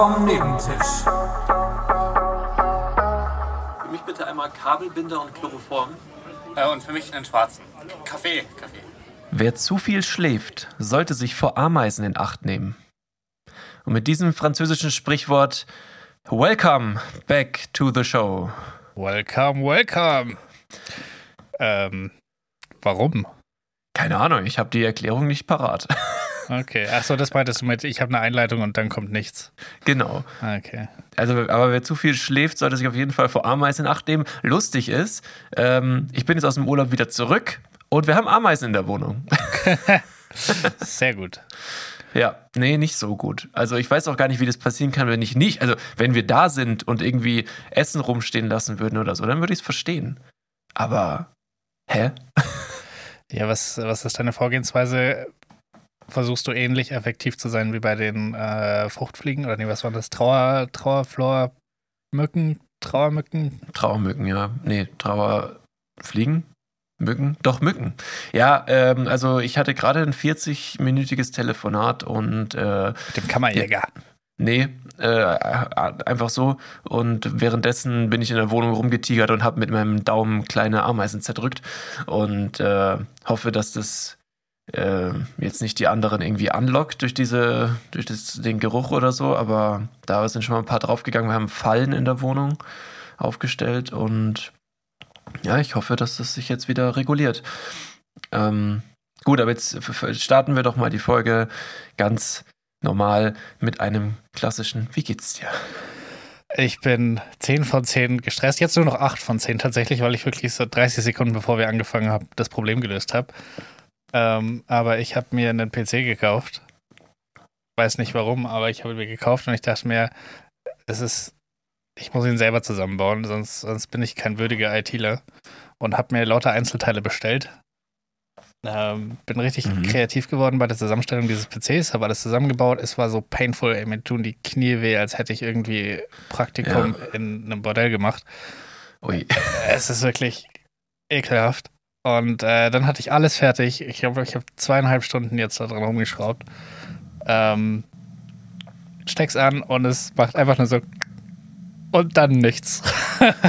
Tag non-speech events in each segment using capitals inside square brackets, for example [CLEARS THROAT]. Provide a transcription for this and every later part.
vom Nebentisch. Für mich bitte einmal Kabelbinder und Chloroform. Äh, und für mich einen schwarzen. Kaffee, Kaffee. Wer zu viel schläft, sollte sich vor Ameisen in Acht nehmen. Und mit diesem französischen Sprichwort Welcome back to the show. Welcome, welcome. Ähm, warum? Keine Ahnung, ich habe die Erklärung nicht parat. [LAUGHS] Okay, achso, das meintest du mit, ich habe eine Einleitung und dann kommt nichts. genau. Okay. Also, aber wer zu viel schläft, sollte sich auf jeden Fall vor Ameisen in Acht nehmen. Lustig ist, ähm, ich bin jetzt aus dem Urlaub wieder zurück und wir haben Ameisen in der Wohnung. [LAUGHS] Sehr gut. Ja, nee, nicht so gut. Also ich weiß auch gar nicht, wie das passieren kann, wenn ich nicht, also wenn wir da sind und irgendwie Essen rumstehen lassen würden oder so, dann würde ich es verstehen. Aber, hä? Ja, was, was ist deine Vorgehensweise? Versuchst du ähnlich effektiv zu sein wie bei den äh, Fruchtfliegen? Oder nee, was war das? Trauer, Trauerflor, Mücken, Trauermücken? Trauermücken, ja. Nee, Trauerfliegen? Mücken? Doch, Mücken. Ja, ähm, also ich hatte gerade ein 40-minütiges Telefonat und äh, Mit dem Kammerjäger. Nee, äh, einfach so. Und währenddessen bin ich in der Wohnung rumgetigert und habe mit meinem Daumen kleine Ameisen zerdrückt und äh, hoffe, dass das äh, jetzt nicht die anderen irgendwie anlockt durch diese, durch das, den Geruch oder so. Aber da sind schon mal ein paar draufgegangen. Wir haben Fallen in der Wohnung aufgestellt und ja, ich hoffe, dass das sich jetzt wieder reguliert. Ähm, gut, aber jetzt starten wir doch mal die Folge ganz normal mit einem klassischen Wie geht's dir? Ich bin 10 von 10 gestresst. Jetzt nur noch 8 von 10 tatsächlich, weil ich wirklich so 30 Sekunden bevor wir angefangen haben, das Problem gelöst habe. Ähm, aber ich habe mir einen PC gekauft. Weiß nicht warum, aber ich habe ihn mir gekauft und ich dachte mir, es ist, ich muss ihn selber zusammenbauen, sonst, sonst bin ich kein würdiger ITler. Und habe mir lauter Einzelteile bestellt. Ähm, bin richtig Mhm. kreativ geworden bei der Zusammenstellung dieses PCs, habe alles zusammengebaut. Es war so painful, ey, mir tun die Knie weh, als hätte ich irgendwie Praktikum in einem Bordell gemacht. Ui. Es ist wirklich ekelhaft. Und äh, dann hatte ich alles fertig. Ich glaube, ich habe zweieinhalb Stunden jetzt da dran rumgeschraubt. Ähm, steck's an und es macht einfach nur so und dann nichts. [LAUGHS]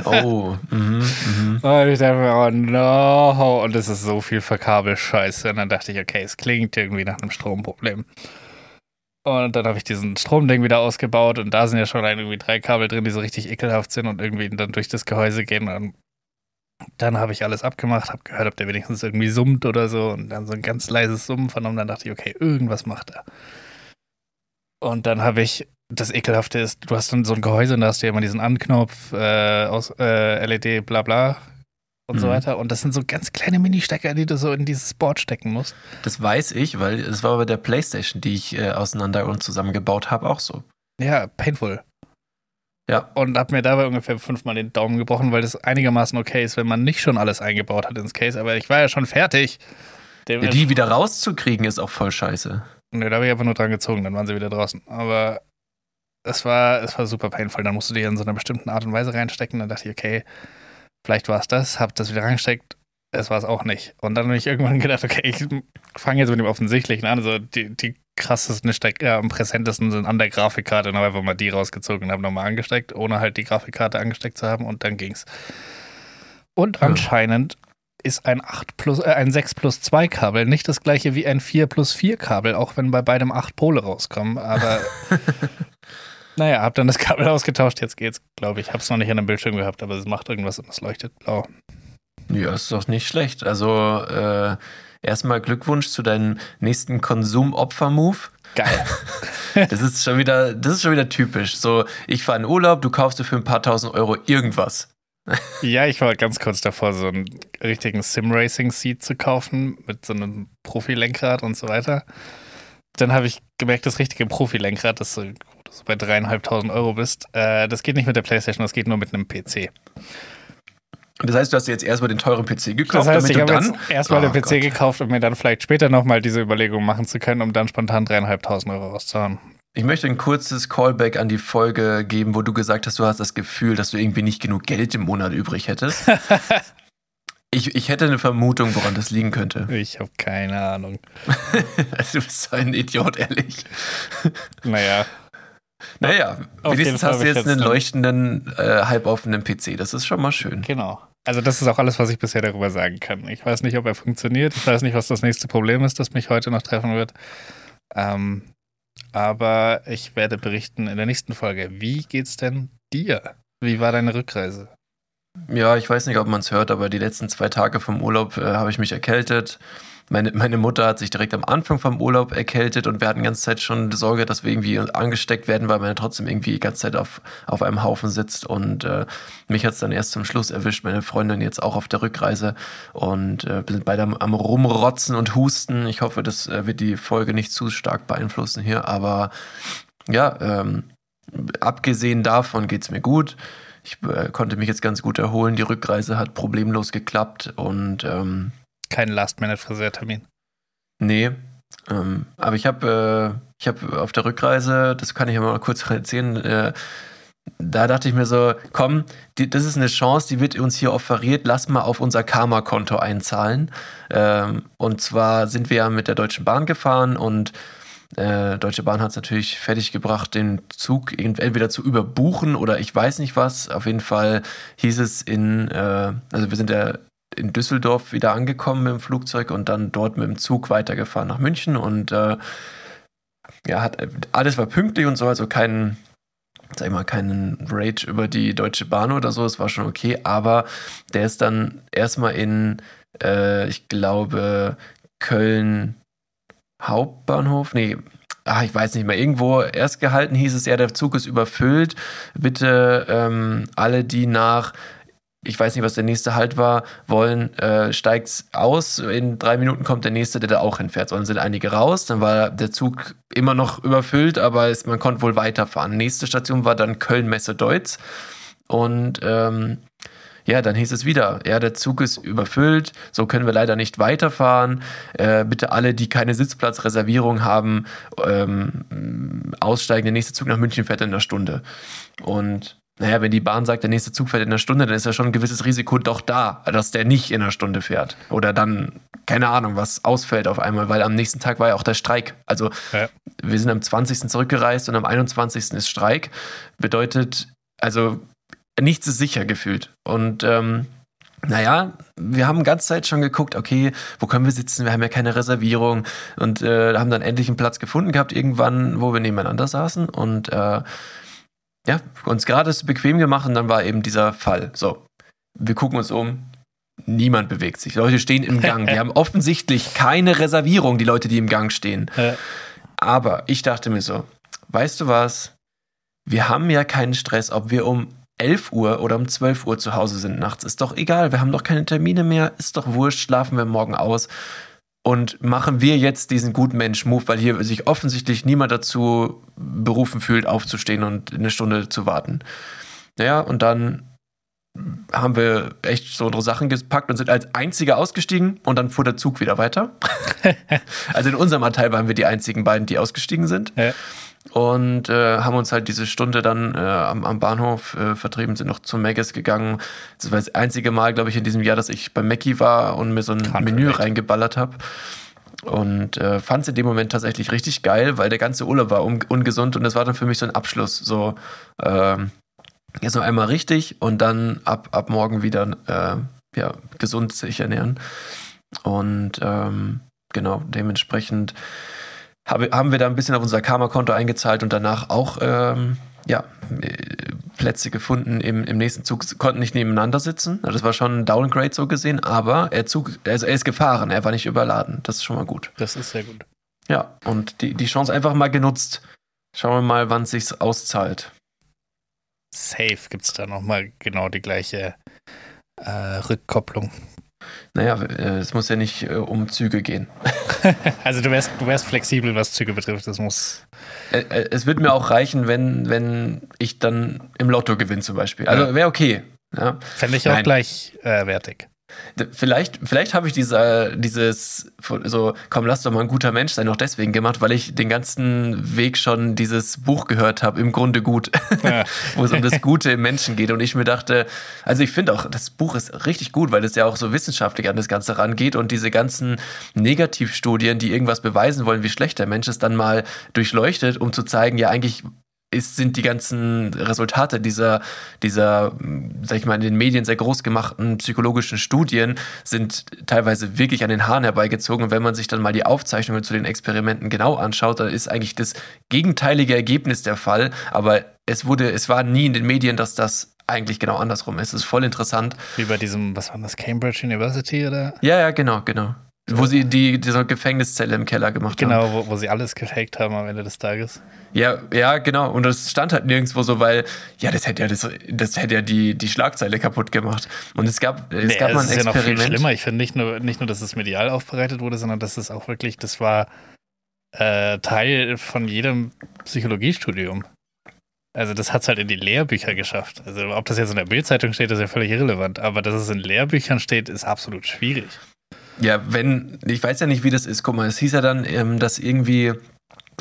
Oh, mhm, mhm. Und ich dachte mir, oh no. Und es ist so viel Verkabelscheiße. Und dann dachte ich, okay, es klingt irgendwie nach einem Stromproblem. Und dann habe ich diesen Stromding wieder ausgebaut und da sind ja schon irgendwie drei Kabel drin, die so richtig ekelhaft sind und irgendwie dann durch das Gehäuse gehen. Und dann habe ich alles abgemacht, habe gehört, ob der wenigstens irgendwie summt oder so und dann so ein ganz leises Summen vernommen. Dann dachte ich, okay, irgendwas macht er. Und dann habe ich, das Ekelhafte ist, du hast dann so ein Gehäuse und da hast du ja immer diesen Anknopf äh, aus äh, LED, bla bla und so Mhm. weiter. Und das sind so ganz kleine Mini-Stecker, die du so in dieses Board stecken musst. Das weiß ich, weil es war bei der Playstation, die ich äh, auseinander und zusammengebaut habe, auch so. Ja, painful. Ja. Und hab mir dabei ungefähr fünfmal den Daumen gebrochen, weil das einigermaßen okay ist, wenn man nicht schon alles eingebaut hat ins Case. Aber ich war ja schon fertig. Dem Die wieder rauszukriegen ist auch voll scheiße. Nö, da habe ich einfach nur dran gezogen, dann waren sie wieder draußen. Aber es war, es war super painful. Dann musst du die in so einer bestimmten Art und Weise reinstecken. Dann dachte ich, okay, vielleicht war es das, hab das wieder reingesteckt. Es war es auch nicht. Und dann habe ich irgendwann [LAUGHS] gedacht, okay, ich fange jetzt mit dem Offensichtlichen an. Also die, die krassesten Stecker am präsentesten sind an der Grafikkarte. Dann habe einfach mal die rausgezogen und habe nochmal angesteckt, ohne halt die Grafikkarte angesteckt zu haben. Und dann ging's. Und Ja. anscheinend ist ein 8 plus, äh, ein 6 plus 2 Kabel nicht das gleiche wie ein 4 plus 4 Kabel, auch wenn bei beidem 8 Pole rauskommen. Aber [LAUGHS] naja, hab dann das Kabel ausgetauscht, jetzt geht's, glaube ich. Hab's noch nicht an dem Bildschirm gehabt, aber es macht irgendwas und es leuchtet blau. Ja, ist doch nicht schlecht. Also äh, erstmal Glückwunsch zu deinem nächsten Konsumopfer-Move. Geil. [LAUGHS] Das ist schon wieder, das ist schon wieder typisch. So, ich fahre in Urlaub, du kaufst dir für ein paar tausend Euro irgendwas. [LAUGHS] ja, ich war ganz kurz davor, so einen richtigen Sim-Racing-Seat zu kaufen mit so einem Profilenkrad und so weiter. Dann habe ich gemerkt, das richtige Profilenkrad, das du so bei dreieinhalbtausend Euro bist, äh, das geht nicht mit der Playstation, das geht nur mit einem PC. Das heißt, du hast dir jetzt erstmal den teuren PC gekauft, Das heißt, damit ich du habe dann. jetzt erstmal Oh den PC Gott. gekauft, um mir dann vielleicht später nochmal diese Überlegung machen zu können, um dann spontan dreieinhalbtausend Euro rauszuhauen. Ich möchte ein kurzes Callback an die Folge geben, wo du gesagt hast, du hast das Gefühl, dass du irgendwie nicht genug Geld im Monat übrig hättest. [LAUGHS] ich, ich hätte eine Vermutung, woran das liegen könnte. Ich habe keine Ahnung. [LAUGHS] du bist so ein Idiot, ehrlich. Naja, Naja, Auf wenigstens hast du jetzt einen leuchtenden, äh, halboffenen PC. Das ist schon mal schön. Genau. Also das ist auch alles, was ich bisher darüber sagen kann. Ich weiß nicht, ob er funktioniert. Ich weiß nicht, was das nächste Problem ist, das mich heute noch treffen wird. Ähm, aber ich werde berichten in der nächsten Folge. Wie geht's denn dir? Wie war deine Rückreise? Ja, ich weiß nicht, ob man es hört, aber die letzten zwei Tage vom Urlaub äh, habe ich mich erkältet. Meine, meine Mutter hat sich direkt am Anfang vom Urlaub erkältet und wir hatten die ganze Zeit schon Sorge, dass wir irgendwie angesteckt werden, weil man ja trotzdem irgendwie die ganze Zeit auf, auf einem Haufen sitzt. Und äh, mich hat es dann erst zum Schluss erwischt, meine Freundin jetzt auch auf der Rückreise und äh, wir sind beide am, am Rumrotzen und Husten. Ich hoffe, das äh, wird die Folge nicht zu stark beeinflussen hier, aber ja, ähm, abgesehen davon geht's mir gut. Ich äh, konnte mich jetzt ganz gut erholen. Die Rückreise hat problemlos geklappt und ähm, Kein Last-Minute-Friseurtermin. nee. Ähm, aber ich habe äh, ich habe auf der Rückreise, das kann ich ja mal kurz [LAUGHS] erzählen, äh, da dachte ich mir so, komm, die, das ist eine Chance, die wird uns hier offeriert, lass mal auf unser Karma-Konto einzahlen. Ähm, und zwar sind wir ja mit der Deutschen Bahn gefahren und äh, Deutsche Bahn hat es natürlich fertiggebracht, den Zug entweder zu überbuchen oder ich weiß nicht was. Auf jeden Fall hieß es in, äh, also wir sind ja in Düsseldorf wieder angekommen mit dem Flugzeug und dann dort mit dem Zug weitergefahren nach München und äh, ja, hat, alles war pünktlich und so, also kein, sag ich mal, keinen Rage über die Deutsche Bahn oder so, es war schon okay, aber der ist dann erstmal in, äh, ich glaube, Köln Hauptbahnhof, nee, ach, ich weiß nicht mehr, irgendwo erst gehalten hieß es ja, der Zug ist überfüllt, bitte ähm, alle, die nach ich weiß nicht, was der nächste Halt war, wollen, äh, steigt aus, in drei Minuten kommt der nächste, der da auch hinfährt. So, dann sind einige raus, dann war der Zug immer noch überfüllt, aber es, man konnte wohl weiterfahren. Nächste Station war dann Köln-Messe-Deutz und ähm, ja, dann hieß es wieder, ja, der Zug ist überfüllt, so können wir leider nicht weiterfahren. Äh, bitte alle, die keine Sitzplatzreservierung haben, ähm, aussteigen. Der nächste Zug nach München fährt in einer Stunde. Und naja, wenn die Bahn sagt, der nächste Zug fährt in einer Stunde, dann ist ja schon ein gewisses Risiko doch da, dass der nicht in einer Stunde fährt. Oder dann, keine Ahnung, was ausfällt auf einmal, weil am nächsten Tag war ja auch der Streik. Also Ja. wir sind am 20. zurückgereist und am 21. ist Streik. Bedeutet, also nichts ist sicher gefühlt. Und ähm, naja, wir haben die ganze Zeit schon geguckt, okay, wo können wir sitzen? Wir haben ja keine Reservierung und äh, haben dann endlich einen Platz gefunden gehabt, irgendwann, wo wir nebeneinander saßen und äh, ja, uns gerade bequem gemacht und dann war eben dieser Fall. So, wir gucken uns um, niemand bewegt sich. Leute stehen im Gang. Die [LAUGHS] haben offensichtlich keine Reservierung, die Leute, die im Gang stehen. Aber ich dachte mir so, weißt du was? Wir haben ja keinen Stress, ob wir um 11 Uhr oder um 12 Uhr zu Hause sind nachts. Ist doch egal, wir haben doch keine Termine mehr, ist doch wurscht, schlafen wir morgen aus. Und machen wir jetzt diesen guten Mensch-Move, weil hier sich offensichtlich niemand dazu berufen fühlt, aufzustehen und eine Stunde zu warten. Naja, und dann haben wir echt so unsere Sachen gepackt und sind als Einzige ausgestiegen und dann fuhr der Zug wieder weiter. [LAUGHS] also in unserem Abteil waren wir die einzigen beiden, die ausgestiegen sind. Ja. Und äh, haben uns halt diese Stunde dann äh, am, am Bahnhof äh, vertrieben, sind noch zum Maggis gegangen. Das war das einzige Mal, glaube ich, in diesem Jahr, dass ich bei Mackie war und mir so ein Can't Menü reingeballert habe. Und äh, fand es in dem Moment tatsächlich richtig geil, weil der ganze Urlaub war un ungesund und das war dann für mich so ein Abschluss. So, ähm, jetzt noch einmal richtig und dann ab, ab morgen wieder äh, ja, gesund sich ernähren. Und ähm, genau, dementsprechend haben wir da ein bisschen auf unser Karma-Konto eingezahlt und danach auch ähm, ja, äh, Plätze gefunden im, im nächsten Zug, konnten nicht nebeneinander sitzen. Also Das war schon ein Downgrade so gesehen, aber er, Zug, also er ist gefahren, er war nicht überladen. Das ist schon mal gut. das ist sehr gut. Ja, und die, die Chance einfach mal genutzt. Schauen wir mal, wann es sich auszahlt. Safe gibt es da nochmal genau die gleiche äh, Rückkopplung. Naja, äh, es muss ja nicht äh, um Züge gehen. [LAUGHS] Also du wärst, du wärst flexibel, was Züge betrifft. Das muss. Äh, äh, Es wird mir auch reichen, wenn, wenn ich dann im Lotto gewinne zum Beispiel. Also wäre okay. Ja. Fände ich auch Nein. gleichwertig. D- Vielleicht, vielleicht habe ich diese, dieses, so, komm, lass doch mal ein guter Mensch sein, noch deswegen gemacht, weil ich den ganzen Weg schon dieses Buch gehört habe, im Grunde gut, Ja. [LAUGHS] wo es um das Gute im Menschen geht. Und ich mir dachte, also ich finde auch, das Buch ist richtig gut, weil es ja auch so wissenschaftlich an das Ganze rangeht und diese ganzen Negativstudien, die irgendwas beweisen wollen, wie schlecht der Mensch ist, dann mal durchleuchtet, um zu zeigen, ja, eigentlich ist, sind die ganzen Resultate dieser, dieser, sag ich mal, in den Medien sehr groß gemachten psychologischen Studien sind teilweise wirklich an den Haaren herbeigezogen. Und wenn man sich dann mal die Aufzeichnungen zu den Experimenten genau anschaut, dann ist eigentlich das gegenteilige Ergebnis der Fall. Aber es wurde, es war nie in den Medien, dass das eigentlich genau andersrum ist. Es ist voll interessant. Wie bei diesem, was war das, Cambridge University oder? Ja, ja, genau, genau. Wo sie die, diese Gefängniszelle im Keller gemacht genau, haben. Genau, wo, wo sie alles gefaked haben am Ende des Tages. Ja, ja, genau. Und das stand halt nirgendwo so, weil, ja, das hätte ja, das, das hätte ja die, die Schlagzeile kaputt gemacht. Und es gab, es nee, gab mal ein ist Experiment. Ja noch viel schlimmer. Ich finde nicht nur, nicht nur, dass es medial aufbereitet wurde, sondern dass es auch wirklich, das war äh, Teil von jedem Psychologiestudium. Also das hat es halt in die Lehrbücher geschafft. Also ob das jetzt in der Bildzeitung steht, ist ja völlig irrelevant. Aber dass es in Lehrbüchern steht, ist absolut schwierig. Ja, wenn, ich weiß ja nicht, wie das ist. Guck mal, es hieß ja dann, ähm, dass irgendwie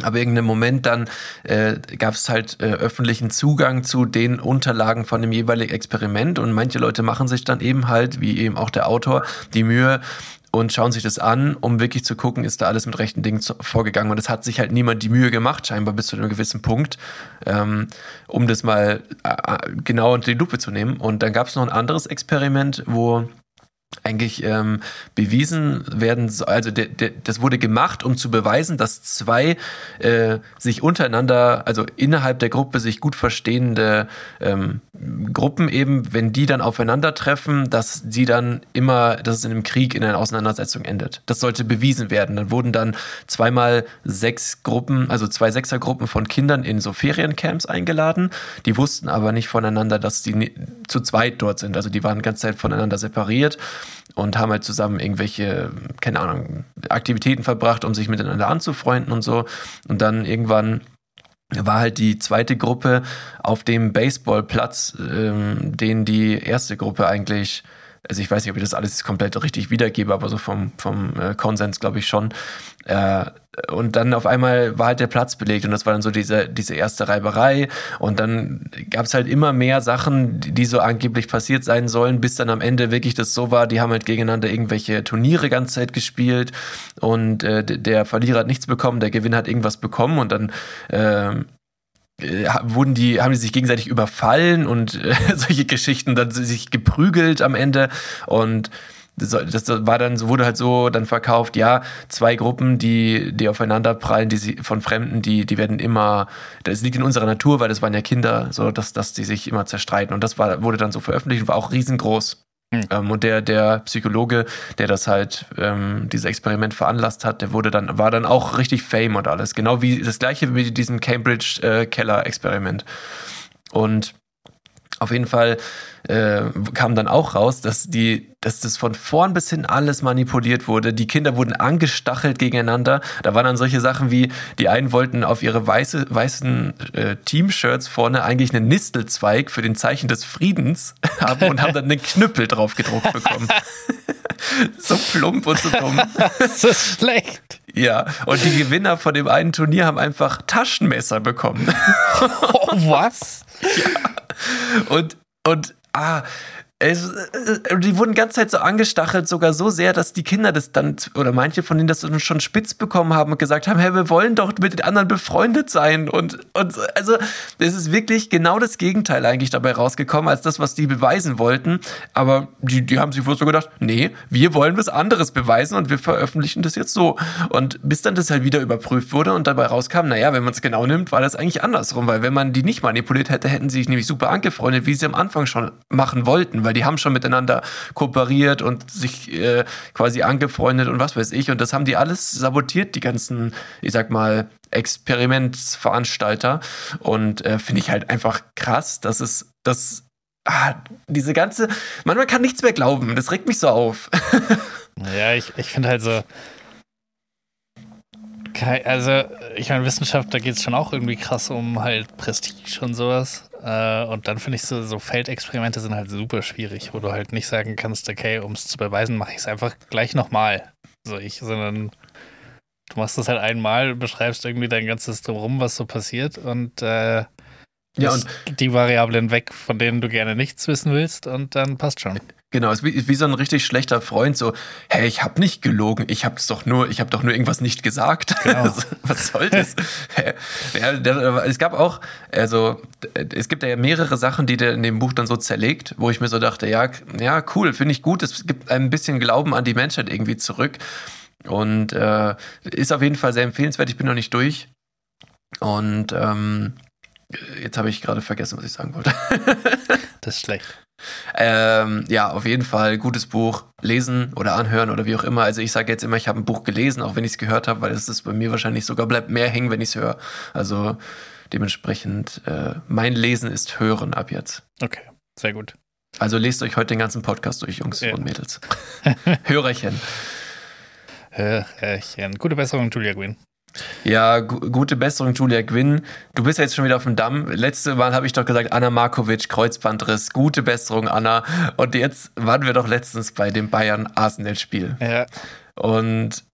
aber irgendeinem Moment dann äh, gab es halt äh, öffentlichen Zugang zu den Unterlagen von dem jeweiligen Experiment und manche Leute machen sich dann eben halt, wie eben auch der Autor, die Mühe und schauen sich das an, um wirklich zu gucken, ist da alles mit rechten Dingen zu, vorgegangen. Und es hat sich halt niemand die Mühe gemacht, scheinbar bis zu einem gewissen Punkt, ähm, um das mal äh, genau unter die Lupe zu nehmen. Und dann gab es noch ein anderes Experiment, wo eigentlich ähm, bewiesen werden, also de, de, das wurde gemacht, um zu beweisen, dass zwei äh, sich untereinander, also innerhalb der Gruppe sich gut verstehende ähm, Gruppen eben, wenn die dann aufeinandertreffen, dass sie dann immer, dass es in einem Krieg, in einer Auseinandersetzung endet. Das sollte bewiesen werden. Dann wurden dann zweimal sechs Gruppen, also zwei Sechsergruppen von Kindern in so Feriencamps eingeladen. Die wussten aber nicht voneinander, dass die zu zweit dort sind. Also die waren die ganze Zeit voneinander separiert und haben halt zusammen irgendwelche, keine Ahnung, Aktivitäten verbracht, um sich miteinander anzufreunden und so. Und dann irgendwann war halt die zweite Gruppe auf dem Baseballplatz, ähm, den die erste Gruppe eigentlich also ich weiß nicht, ob ich das alles komplett richtig wiedergebe, aber so vom, vom äh, Konsens glaube ich schon. Äh, und dann auf einmal war halt der Platz belegt und das war dann so diese, diese erste Reiberei. Und dann gab es halt immer mehr Sachen, die, die, so angeblich passiert sein sollen, bis dann am Ende wirklich das so war, die haben halt gegeneinander irgendwelche Turniere ganze Zeit gespielt und äh, der Verlierer hat nichts bekommen, der Gewinner hat irgendwas bekommen und dann äh, wurden die, haben die sich gegenseitig überfallen und äh, [LAUGHS] solche Geschichten, dann sich geprügelt am Ende und das, war dann, wurde halt so dann verkauft, ja, zwei Gruppen, die, die aufeinander prallen, die sie, von Fremden, die, die werden immer, das liegt in unserer Natur, weil das waren ja Kinder, so, dass, dass die sich immer zerstreiten. Und das war, wurde dann so veröffentlicht und war auch riesengroß. Hm. Ähm, und der, der Psychologe, der das halt, ähm, dieses Experiment veranlasst hat, der wurde dann, war dann auch richtig Fame und alles. Genau wie das gleiche wie mit diesem Cambridge-Keller-Experiment. Äh, und auf jeden Fall äh, kam dann auch raus, dass die, dass das von vorn bis hin alles manipuliert wurde. Die Kinder wurden angestachelt gegeneinander. Da waren dann solche Sachen wie, die einen wollten auf ihre weiße, weißen äh, Team-Shirts vorne eigentlich einen Nistelzweig für den Zeichen des Friedens [LAUGHS] haben und haben dann einen Knüppel drauf gedruckt bekommen. [LAUGHS] so plump und so dumm. [LAUGHS] ist schlecht. Ja, und die Gewinner von dem einen Turnier haben einfach Taschenmesser bekommen. oh, was? Ja. Und, und ah, es, äh, die wurden die ganze Zeit so angestachelt, sogar so sehr, dass die Kinder das dann, oder manche von denen das schon spitz bekommen haben und gesagt haben, hey, wir wollen doch mit den anderen befreundet sein. Und, und also, es ist wirklich genau das Gegenteil eigentlich dabei rausgekommen, als das, was die beweisen wollten. Aber die, die haben sich wohl so gedacht, nee, wir wollen was anderes beweisen und wir veröffentlichen das jetzt so. Und bis dann das halt wieder überprüft wurde und dabei rauskam, naja, wenn man es genau nimmt, war das eigentlich andersrum, weil wenn man die nicht manipuliert hätte, hätten sie sich nämlich super angefreundet, wie sie am Anfang schon machen wollten, weil die haben schon miteinander kooperiert und sich äh, quasi angefreundet und was weiß ich. Und das haben die alles sabotiert, die ganzen, ich sag mal, Experimentsveranstalter. Und äh, finde ich halt einfach krass, dass es, dass ah, diese ganze, man, man kann nichts mehr glauben. Das regt mich so auf. [LAUGHS] ja, ich, ich finde halt so, also, ich meine, Wissenschaft, da geht es schon auch irgendwie krass um halt Prestige und sowas. Äh, und dann finde ich so, so Feldexperimente sind halt super schwierig, wo du halt nicht sagen kannst, okay, um es zu beweisen, mache ich es einfach gleich nochmal. So ich, sondern du machst das halt einmal, beschreibst irgendwie dein ganzes Drumherum, was so passiert und äh, Ja, Lass die Variablen weg, von denen du gerne nichts wissen willst, und dann passt schon. Genau, es ist wie, wie so ein richtig schlechter Freund, so, hey, ich habe nicht gelogen, ich hab's doch nur, ich habe doch nur irgendwas nicht gesagt. Genau. [LAUGHS] Also, Was soll das? [LAUGHS] Ja, es gab auch, also es gibt ja mehrere Sachen, die der in dem Buch dann so zerlegt, wo ich mir so dachte, ja, ja, cool, finde ich gut, es gibt ein bisschen Glauben an die Menschheit irgendwie zurück und äh, ist auf jeden Fall sehr empfehlenswert. Ich bin noch nicht durch und ähm, jetzt habe ich gerade vergessen, was ich sagen wollte. [LAUGHS] Das ist schlecht. Ähm, ja, auf jeden Fall gutes Buch. Lesen oder anhören oder wie auch immer. Also ich sage jetzt immer, ich habe ein Buch gelesen, auch wenn ich es gehört habe, weil es ist bei mir wahrscheinlich sogar bleibt mehr hängen, wenn ich es höre. Also dementsprechend, äh, mein Lesen ist Hören ab jetzt. Okay, sehr gut. Also lest euch heute den ganzen Podcast durch, Jungs Ja. und Mädels. [LAUGHS] Hörerchen. Hörchen. Gute Besserung, Julia Gwynn. Ja, gu gute Besserung, Julia Gwynn. Du bist ja jetzt schon wieder auf dem Damm. Letzte Mal habe ich doch gesagt, Anna Markovic, Kreuzbandriss. Gute Besserung, Anna. Und jetzt waren wir doch letztens bei dem Bayern-Arsenal-Spiel. Ja, Und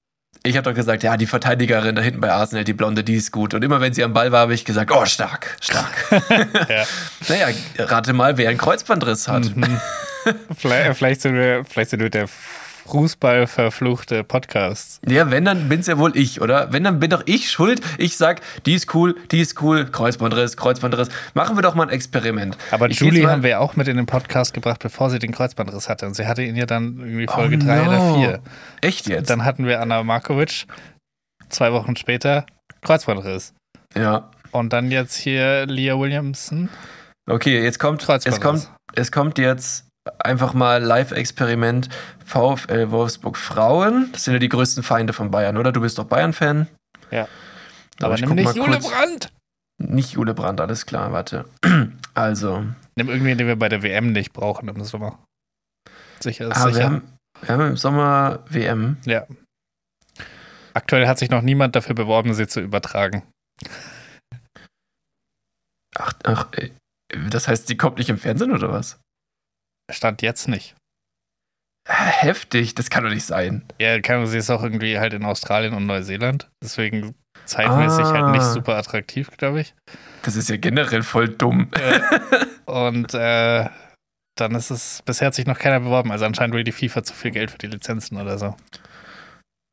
ich habe doch gesagt, ja, die Verteidigerin da hinten bei Arsenal, die Blonde, die ist gut. Und immer wenn sie am Ball war, habe ich gesagt, oh, stark, stark. [LAUGHS] ja. naja, rate mal, wer einen Kreuzbandriss hat. Mhm. [LAUGHS] vielleicht, vielleicht, sind wir, vielleicht sind wir der Fußball verfluchte Podcast. Ja, wenn, dann bin's ja wohl ich, oder? Wenn, dann bin doch ich schuld. Ich sag, die ist cool, die ist cool, Kreuzbandriss, Kreuzbandriss. Machen wir doch mal ein Experiment. Aber Ich Julie haben wir ja auch mit in den Podcast gebracht, bevor sie den Kreuzbandriss hatte. Und sie hatte ihn ja dann irgendwie Folge Oh 3 no. oder 4. Echt jetzt? Dann hatten wir Anna Markovic, zwei Wochen später Kreuzbandriss. ja. Und dann jetzt hier Leah Williamson, Okay, jetzt kommt, es Kreuzbandriss. kommt, es kommt jetzt einfach mal Live-Experiment VfL Wolfsburg Frauen. Das sind ja die größten Feinde von Bayern, oder? Du bist doch Bayern-Fan. Ja. Aber, Aber ich nimm nicht Jule. Brandt. Nicht Jule Brandt, alles klar, warte. [CLEARS THROAT] Also, Nimm irgendwen, den wir bei der WM nicht brauchen im Sommer. Sicher ist ah, wir, sicher. haben, wir haben im Sommer WM. Ja. Aktuell hat sich noch niemand dafür beworben, sie zu übertragen. Ach, ach, äh, das heißt, die kommt nicht im Fernsehen oder was? Stand jetzt nicht. Heftig, das kann doch nicht sein. Ja, kann, sie ist auch irgendwie halt in Australien und Neuseeland. Deswegen zeitmäßig halt nicht Ah. super attraktiv, glaube ich. Das ist ja generell voll dumm. Und äh, dann ist es, bisher hat sich noch keiner beworben. Also anscheinend will die FIFA zu viel Geld für die Lizenzen oder so.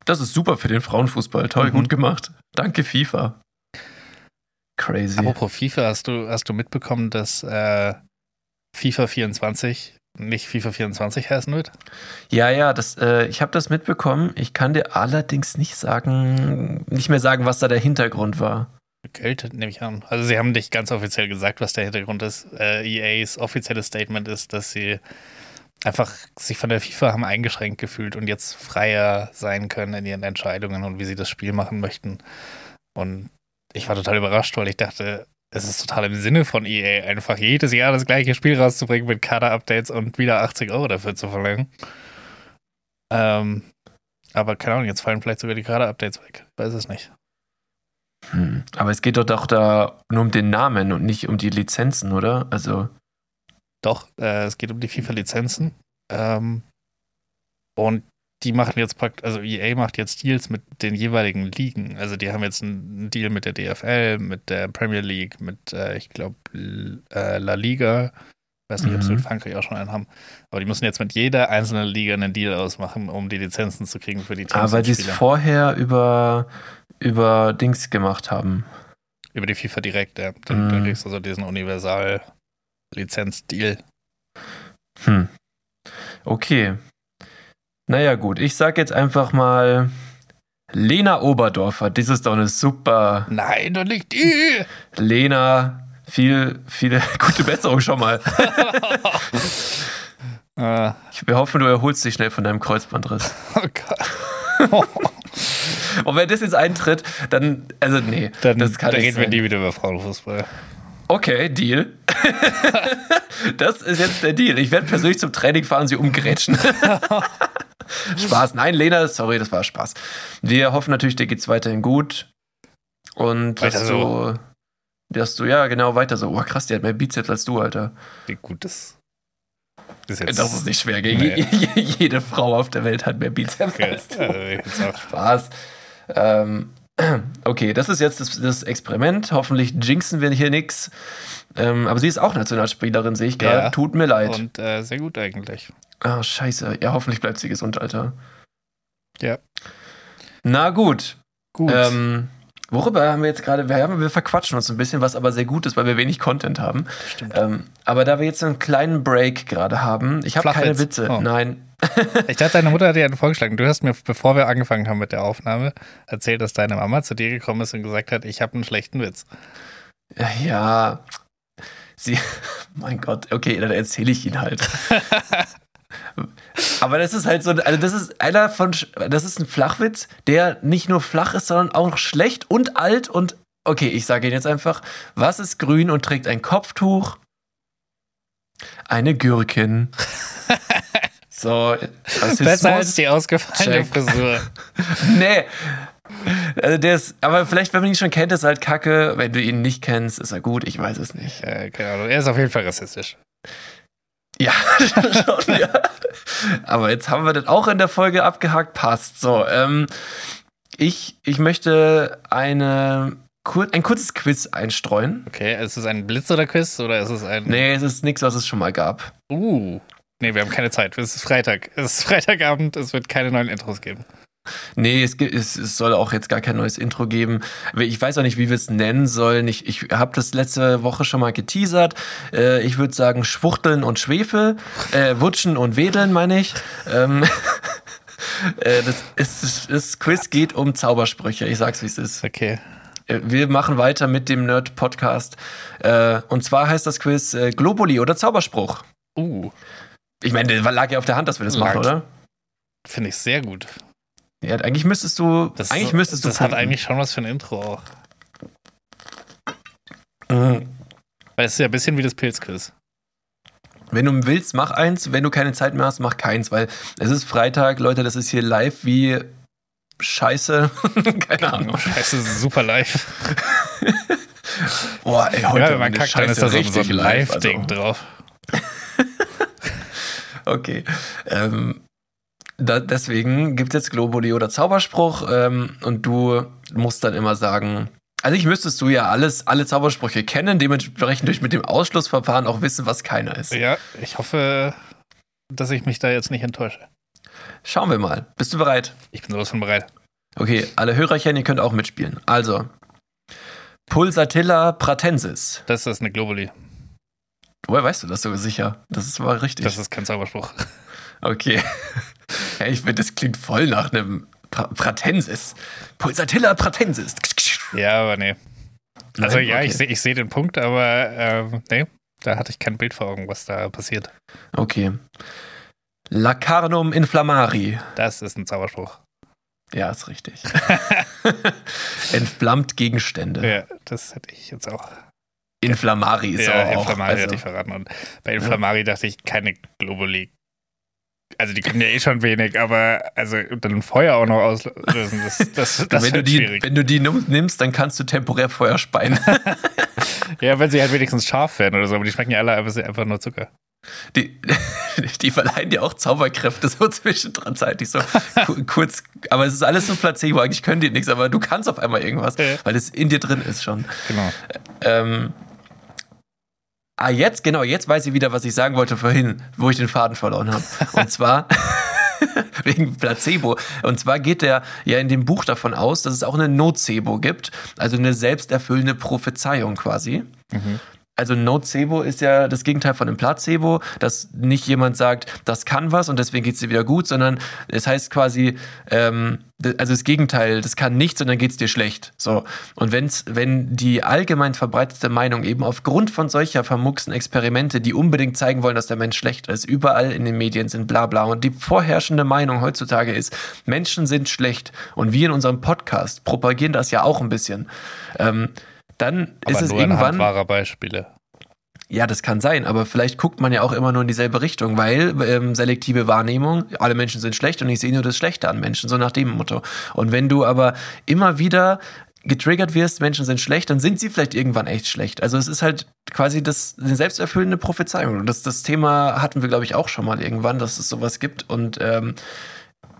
Das ist super für den Frauenfußball. Toll, Mhm. gut gemacht. Danke, FIFA. Crazy. Apropos FIFA, hast du, hast du mitbekommen, dass äh, FIFA 24 nicht FIFA 24 heißen wird? Ja, ja, das, äh, ich habe das mitbekommen. Ich kann dir allerdings nicht sagen, nicht mehr sagen, was da der Hintergrund war. Geld, nehme ich an. Also sie haben nicht ganz offiziell gesagt, was der Hintergrund ist. Äh, EAs offizielles Statement ist, dass sie einfach sich von der FIFA haben eingeschränkt gefühlt und jetzt freier sein können in ihren Entscheidungen und wie sie das Spiel machen möchten. Und ich war total überrascht, weil ich dachte, es ist total im Sinne von EA, einfach jedes Jahr das gleiche Spiel rauszubringen mit Kader-Updates und wieder 80 Euro dafür zu verlangen. Ähm, aber keine Ahnung, jetzt fallen vielleicht sogar die Kader-Updates weg. Weiß es nicht. Hm. Aber es geht doch, doch da nur um den Namen und nicht um die Lizenzen, oder? Also, Doch, äh, es geht um die FIFA-Lizenzen. Ähm, und die machen jetzt praktisch, also EA macht jetzt Deals mit den jeweiligen Ligen. Also die haben jetzt einen Deal mit der DFL, mit der Premier League, mit, äh, ich glaube, äh, La Liga. weiß nicht, ob sie Mhm. mit Frankreich auch schon einen haben. Aber die müssen jetzt mit jeder einzelnen Liga einen Deal ausmachen, um die Lizenzen zu kriegen für die Teams. ah, weil und sie es vorher über, über Dings gemacht haben. Über die FIFA direkt, ja. Dann, Mhm. dann kriegst du so diesen Universal-Lizenz-Deal. Hm. Okay. Naja, gut. Ich sag jetzt einfach mal Lena Oberdorfer. Das ist doch eine super. Nein, da liegt die! [LAUGHS] Lena, viel, viele [LAUGHS] gute Besserung schon mal. äh, [LAUGHS] Ich wir hoffen, du erholst dich schnell von deinem Kreuzbandriss. oh Gott. Und wenn das jetzt eintritt, dann, also nee, Dann, das kann dann nicht reden wir sein. nie wieder über Frauenfußball. Okay, Deal. das ist jetzt der Deal. Ich werde persönlich zum Training fahren, sie umgrätschen. [LAUGHS] Spaß. Nein, Lena, sorry, das war Spaß. Wir hoffen natürlich, dir geht's weiterhin gut. Und Weiter dass so. du, dass du, ja, genau, weiter so. Oh, krass, die hat mehr Bizeps als du, Alter. Wie gut das ist jetzt. Das ist nicht schwer. Nee. [LAUGHS] Jede Frau auf der Welt hat mehr Bizeps Okay, als du. äh. Spaß. Ähm, [CLEARS THROAT] Okay, das ist jetzt das, das Experiment. Hoffentlich jinxen wir hier nichts. Ähm, aber sie ist auch Nationalspielerin, sehe ich gerade. Ja. Tut mir leid. Und äh, sehr gut eigentlich. Ah, scheiße. Ja, hoffentlich bleibt sie gesund, Alter. Ja. Na gut. Gut. Ähm, worüber haben wir jetzt gerade? Wir, haben- wir verquatschen uns ein bisschen, was aber sehr gut ist, weil wir wenig Content haben. Stimmt. Ähm, aber da wir jetzt einen kleinen Break gerade haben, ich habe keine. Witze. Oh. Nein. [LAUGHS] Ich dachte, deine Mutter hat dir einen vorgeschlagen. Du hast mir, bevor wir angefangen haben mit der Aufnahme, erzählt, dass deine Mama zu dir gekommen ist und gesagt hat, ich habe einen schlechten Witz. Ja. Sie. [LAUGHS] Mein Gott, okay, dann erzähle ich ihn halt. [LAUGHS] Aber das ist halt so, also das ist einer von, das ist ein Flachwitz, der nicht nur flach ist, sondern auch schlecht und alt und, okay, ich sage ihn jetzt einfach, was ist grün und trägt ein Kopftuch? Eine Gürkin. [LAUGHS] So. Besser als die ausgefallene Check. Frisur. [LAUGHS] Nee. Also der ist, aber vielleicht, wenn man ihn schon kennt, ist er halt kacke. Wenn du ihn nicht kennst, ist er gut. Ich weiß es nicht. Äh, keine Ahnung. Er ist auf jeden Fall rassistisch. Ja, [LAUGHS] schon, ja. Aber jetzt haben wir das auch in der Folge abgehakt. Passt. So, ähm, ich, ich möchte eine, kur ein kurzes Quiz einstreuen. Okay, ist es ein Blitz oder Quiz oder ist es ein. Nee, es ist nichts, was es schon mal gab. Uh. Nee, wir haben keine Zeit. Es ist Freitag. Es ist Freitagabend. Es wird keine neuen Intros geben. Nee, es, gibt, es, es soll auch jetzt gar kein neues Intro geben. Ich weiß auch nicht, wie wir es nennen sollen. Ich, ich habe das letzte Woche schon mal geteasert. Äh, ich würde sagen Schwuchteln und Schwefel. Äh, Wutschen und Wedeln, meine ich. Ähm, [LAUGHS] äh, das, ist, das Quiz geht um Zaubersprüche. Ich sag's, wie es ist. Okay. Äh, Wir machen weiter mit dem Nerd-Podcast. Äh, und zwar heißt das Quiz äh, Globuli oder Zauberspruch. Uh. Ich meine, lag ja auf der Hand, dass wir das machen, Lag. oder? Finde ich sehr gut. Ja, eigentlich müsstest du. Das, eigentlich müsstest du. das hat punkten. eigentlich schon was für ein Intro auch. Mhm. Weil es ist ja ein bisschen wie das Pilzquiz. Wenn du willst, mach eins. Wenn du keine Zeit mehr hast, mach keins, weil es ist Freitag, Leute, das ist hier live wie Scheiße. [LAUGHS] keine Ahnung. [LAUGHS] Scheiße, super live. [LAUGHS] Boah, ey, heute ja, wenn man kackt, dann Scheiße ist da so, ein live, Live-Ding also. drauf. Okay. Ähm, da, deswegen gibt es jetzt Globuli oder Zauberspruch ähm, und du musst dann immer sagen. Also ich müsstest du ja alles, alle Zaubersprüche kennen, dementsprechend durch mit dem Ausschlussverfahren auch wissen, was keiner ist. Ja, ich hoffe, dass ich mich da jetzt nicht enttäusche. Schauen wir mal. Bist du bereit? Ich bin sowas von bereit. Okay, alle Hörerchen, ihr könnt auch mitspielen. Also, Pulsatilla pratensis. Das ist eine Globuli. Woher weißt du das so sicher? Das ist mal richtig. Das ist kein Zauberspruch. okay. [LAUGHS] ja, ich finde, das klingt voll nach einem pra pratensis. Pulsatilla pratensis. Ja, aber nee. Also Nein? ja, okay. ich sehe ich seh den Punkt, aber ähm, nee, da hatte ich kein Bild vor Augen, was da passiert. Okay. Lacarnum inflammari. Das ist ein Zauberspruch. Ja, ist richtig. [LAUGHS] Entflammt Gegenstände. Ja, das hätte ich jetzt auch. Inflammari ist ja, auch. Inflammari also, hätte ich verraten. Und bei Inflammari dachte ich, keine Globuli. Also die können ja eh schon wenig, aber also dann Feuer auch noch auslösen, das, das, [LAUGHS] das wenn, du wird die, schwierig. wenn du die nimm- nimmst, dann kannst du temporär Feuer speien. [LAUGHS] Ja, wenn sie halt wenigstens scharf werden oder so, aber die schmecken ja alle einfach, nur Zucker. Die, [LAUGHS] die verleihen dir auch Zauberkräfte so zwischenzeitig so ku- kurz. Aber es ist alles so Placebo. Eigentlich können die nichts, aber du kannst auf einmal irgendwas, Ja. weil es in dir drin ist schon. Genau. Ähm, ah, jetzt, genau, jetzt weiß ich wieder, was ich sagen wollte vorhin, wo ich den Faden verloren habe. Und [LAUGHS] zwar [LAUGHS] wegen Placebo. Und zwar geht der ja in dem Buch davon aus, dass es auch eine Nocebo gibt, also eine selbsterfüllende Prophezeiung quasi. Mhm. Also Nocebo ist ja das Gegenteil von einem Placebo, dass nicht jemand sagt, das kann was und deswegen geht es dir wieder gut, sondern es heißt quasi, ähm, also das Gegenteil, das kann nichts und dann geht es dir schlecht. So. Und wenn's, wenn die allgemein verbreitete Meinung eben aufgrund von solcher vermucksten Experimente, die unbedingt zeigen wollen, dass der Mensch schlecht ist, überall in den Medien sind, bla bla. Und die vorherrschende Meinung heutzutage ist, Menschen sind schlecht. Und wir in unserem Podcast propagieren das ja auch ein bisschen. Ähm, dann Aber ist es irgendwann. wahrer Beispiele. Ja, das kann sein, aber vielleicht guckt man ja auch immer nur in dieselbe Richtung, weil ähm, selektive Wahrnehmung, alle Menschen sind schlecht und ich sehe nur das Schlechte an Menschen, so nach dem Motto. Und wenn du aber immer wieder getriggert wirst, Menschen sind schlecht, dann sind sie vielleicht irgendwann echt schlecht. Also es ist halt quasi das eine selbsterfüllende Prophezeiung. Und das, das Thema hatten wir, glaube ich, auch schon mal irgendwann, dass es sowas gibt. Und ähm,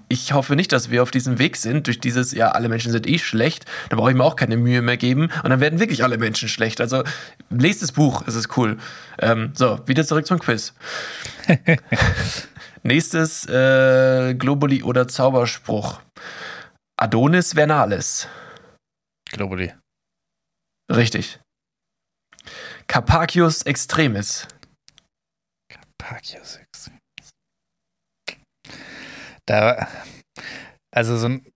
ich hoffe nicht, dass wir auf diesem Weg sind, durch dieses, ja, alle Menschen sind eh schlecht, da brauche ich mir auch keine Mühe mehr geben und dann werden wirklich alle Menschen schlecht. Also lest das Buch, es ist cool. Ähm, so, wieder zurück zum Quiz. [LAUGHS] Nächstes äh, Globuli oder Zauberspruch. Adonis Vernalis. Globally. Richtig. Carpaccius Extremis. Carpaccius Extremis. Da, also so ein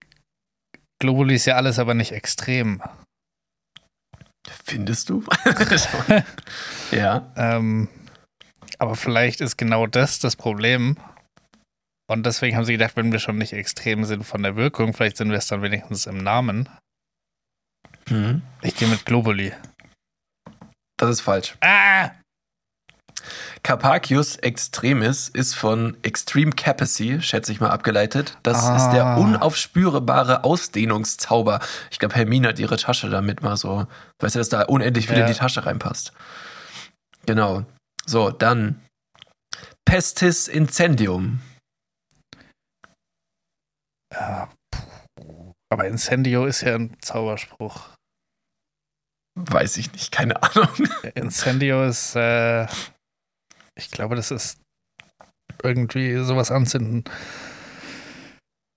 Globuli ist ja alles, aber nicht extrem. Findest du? [LAUGHS] ja. Ähm, aber vielleicht ist genau das das Problem. Und deswegen haben sie gedacht, wenn wir schon nicht extrem sind von der Wirkung, vielleicht sind wir es dann wenigstens im Namen. Mhm. Ich gehe mit Globuli. Das ist falsch. Ah! Carpaccius Extremis ist von Extreme Capacy, schätze ich mal, abgeleitet. Das Ah. ist der unaufspürbare Ausdehnungszauber. Ich glaube, Hermine hat ihre Tasche damit mal so, weißt du, dass da unendlich viel Ja. in die Tasche reinpasst. Genau. So, dann Pestis Incendium. Ja, puh. aber Incendio ist ja ein Zauberspruch. Weiß ich nicht, keine Ahnung. Incendio ist, äh, ich glaube, das ist irgendwie sowas anzünden.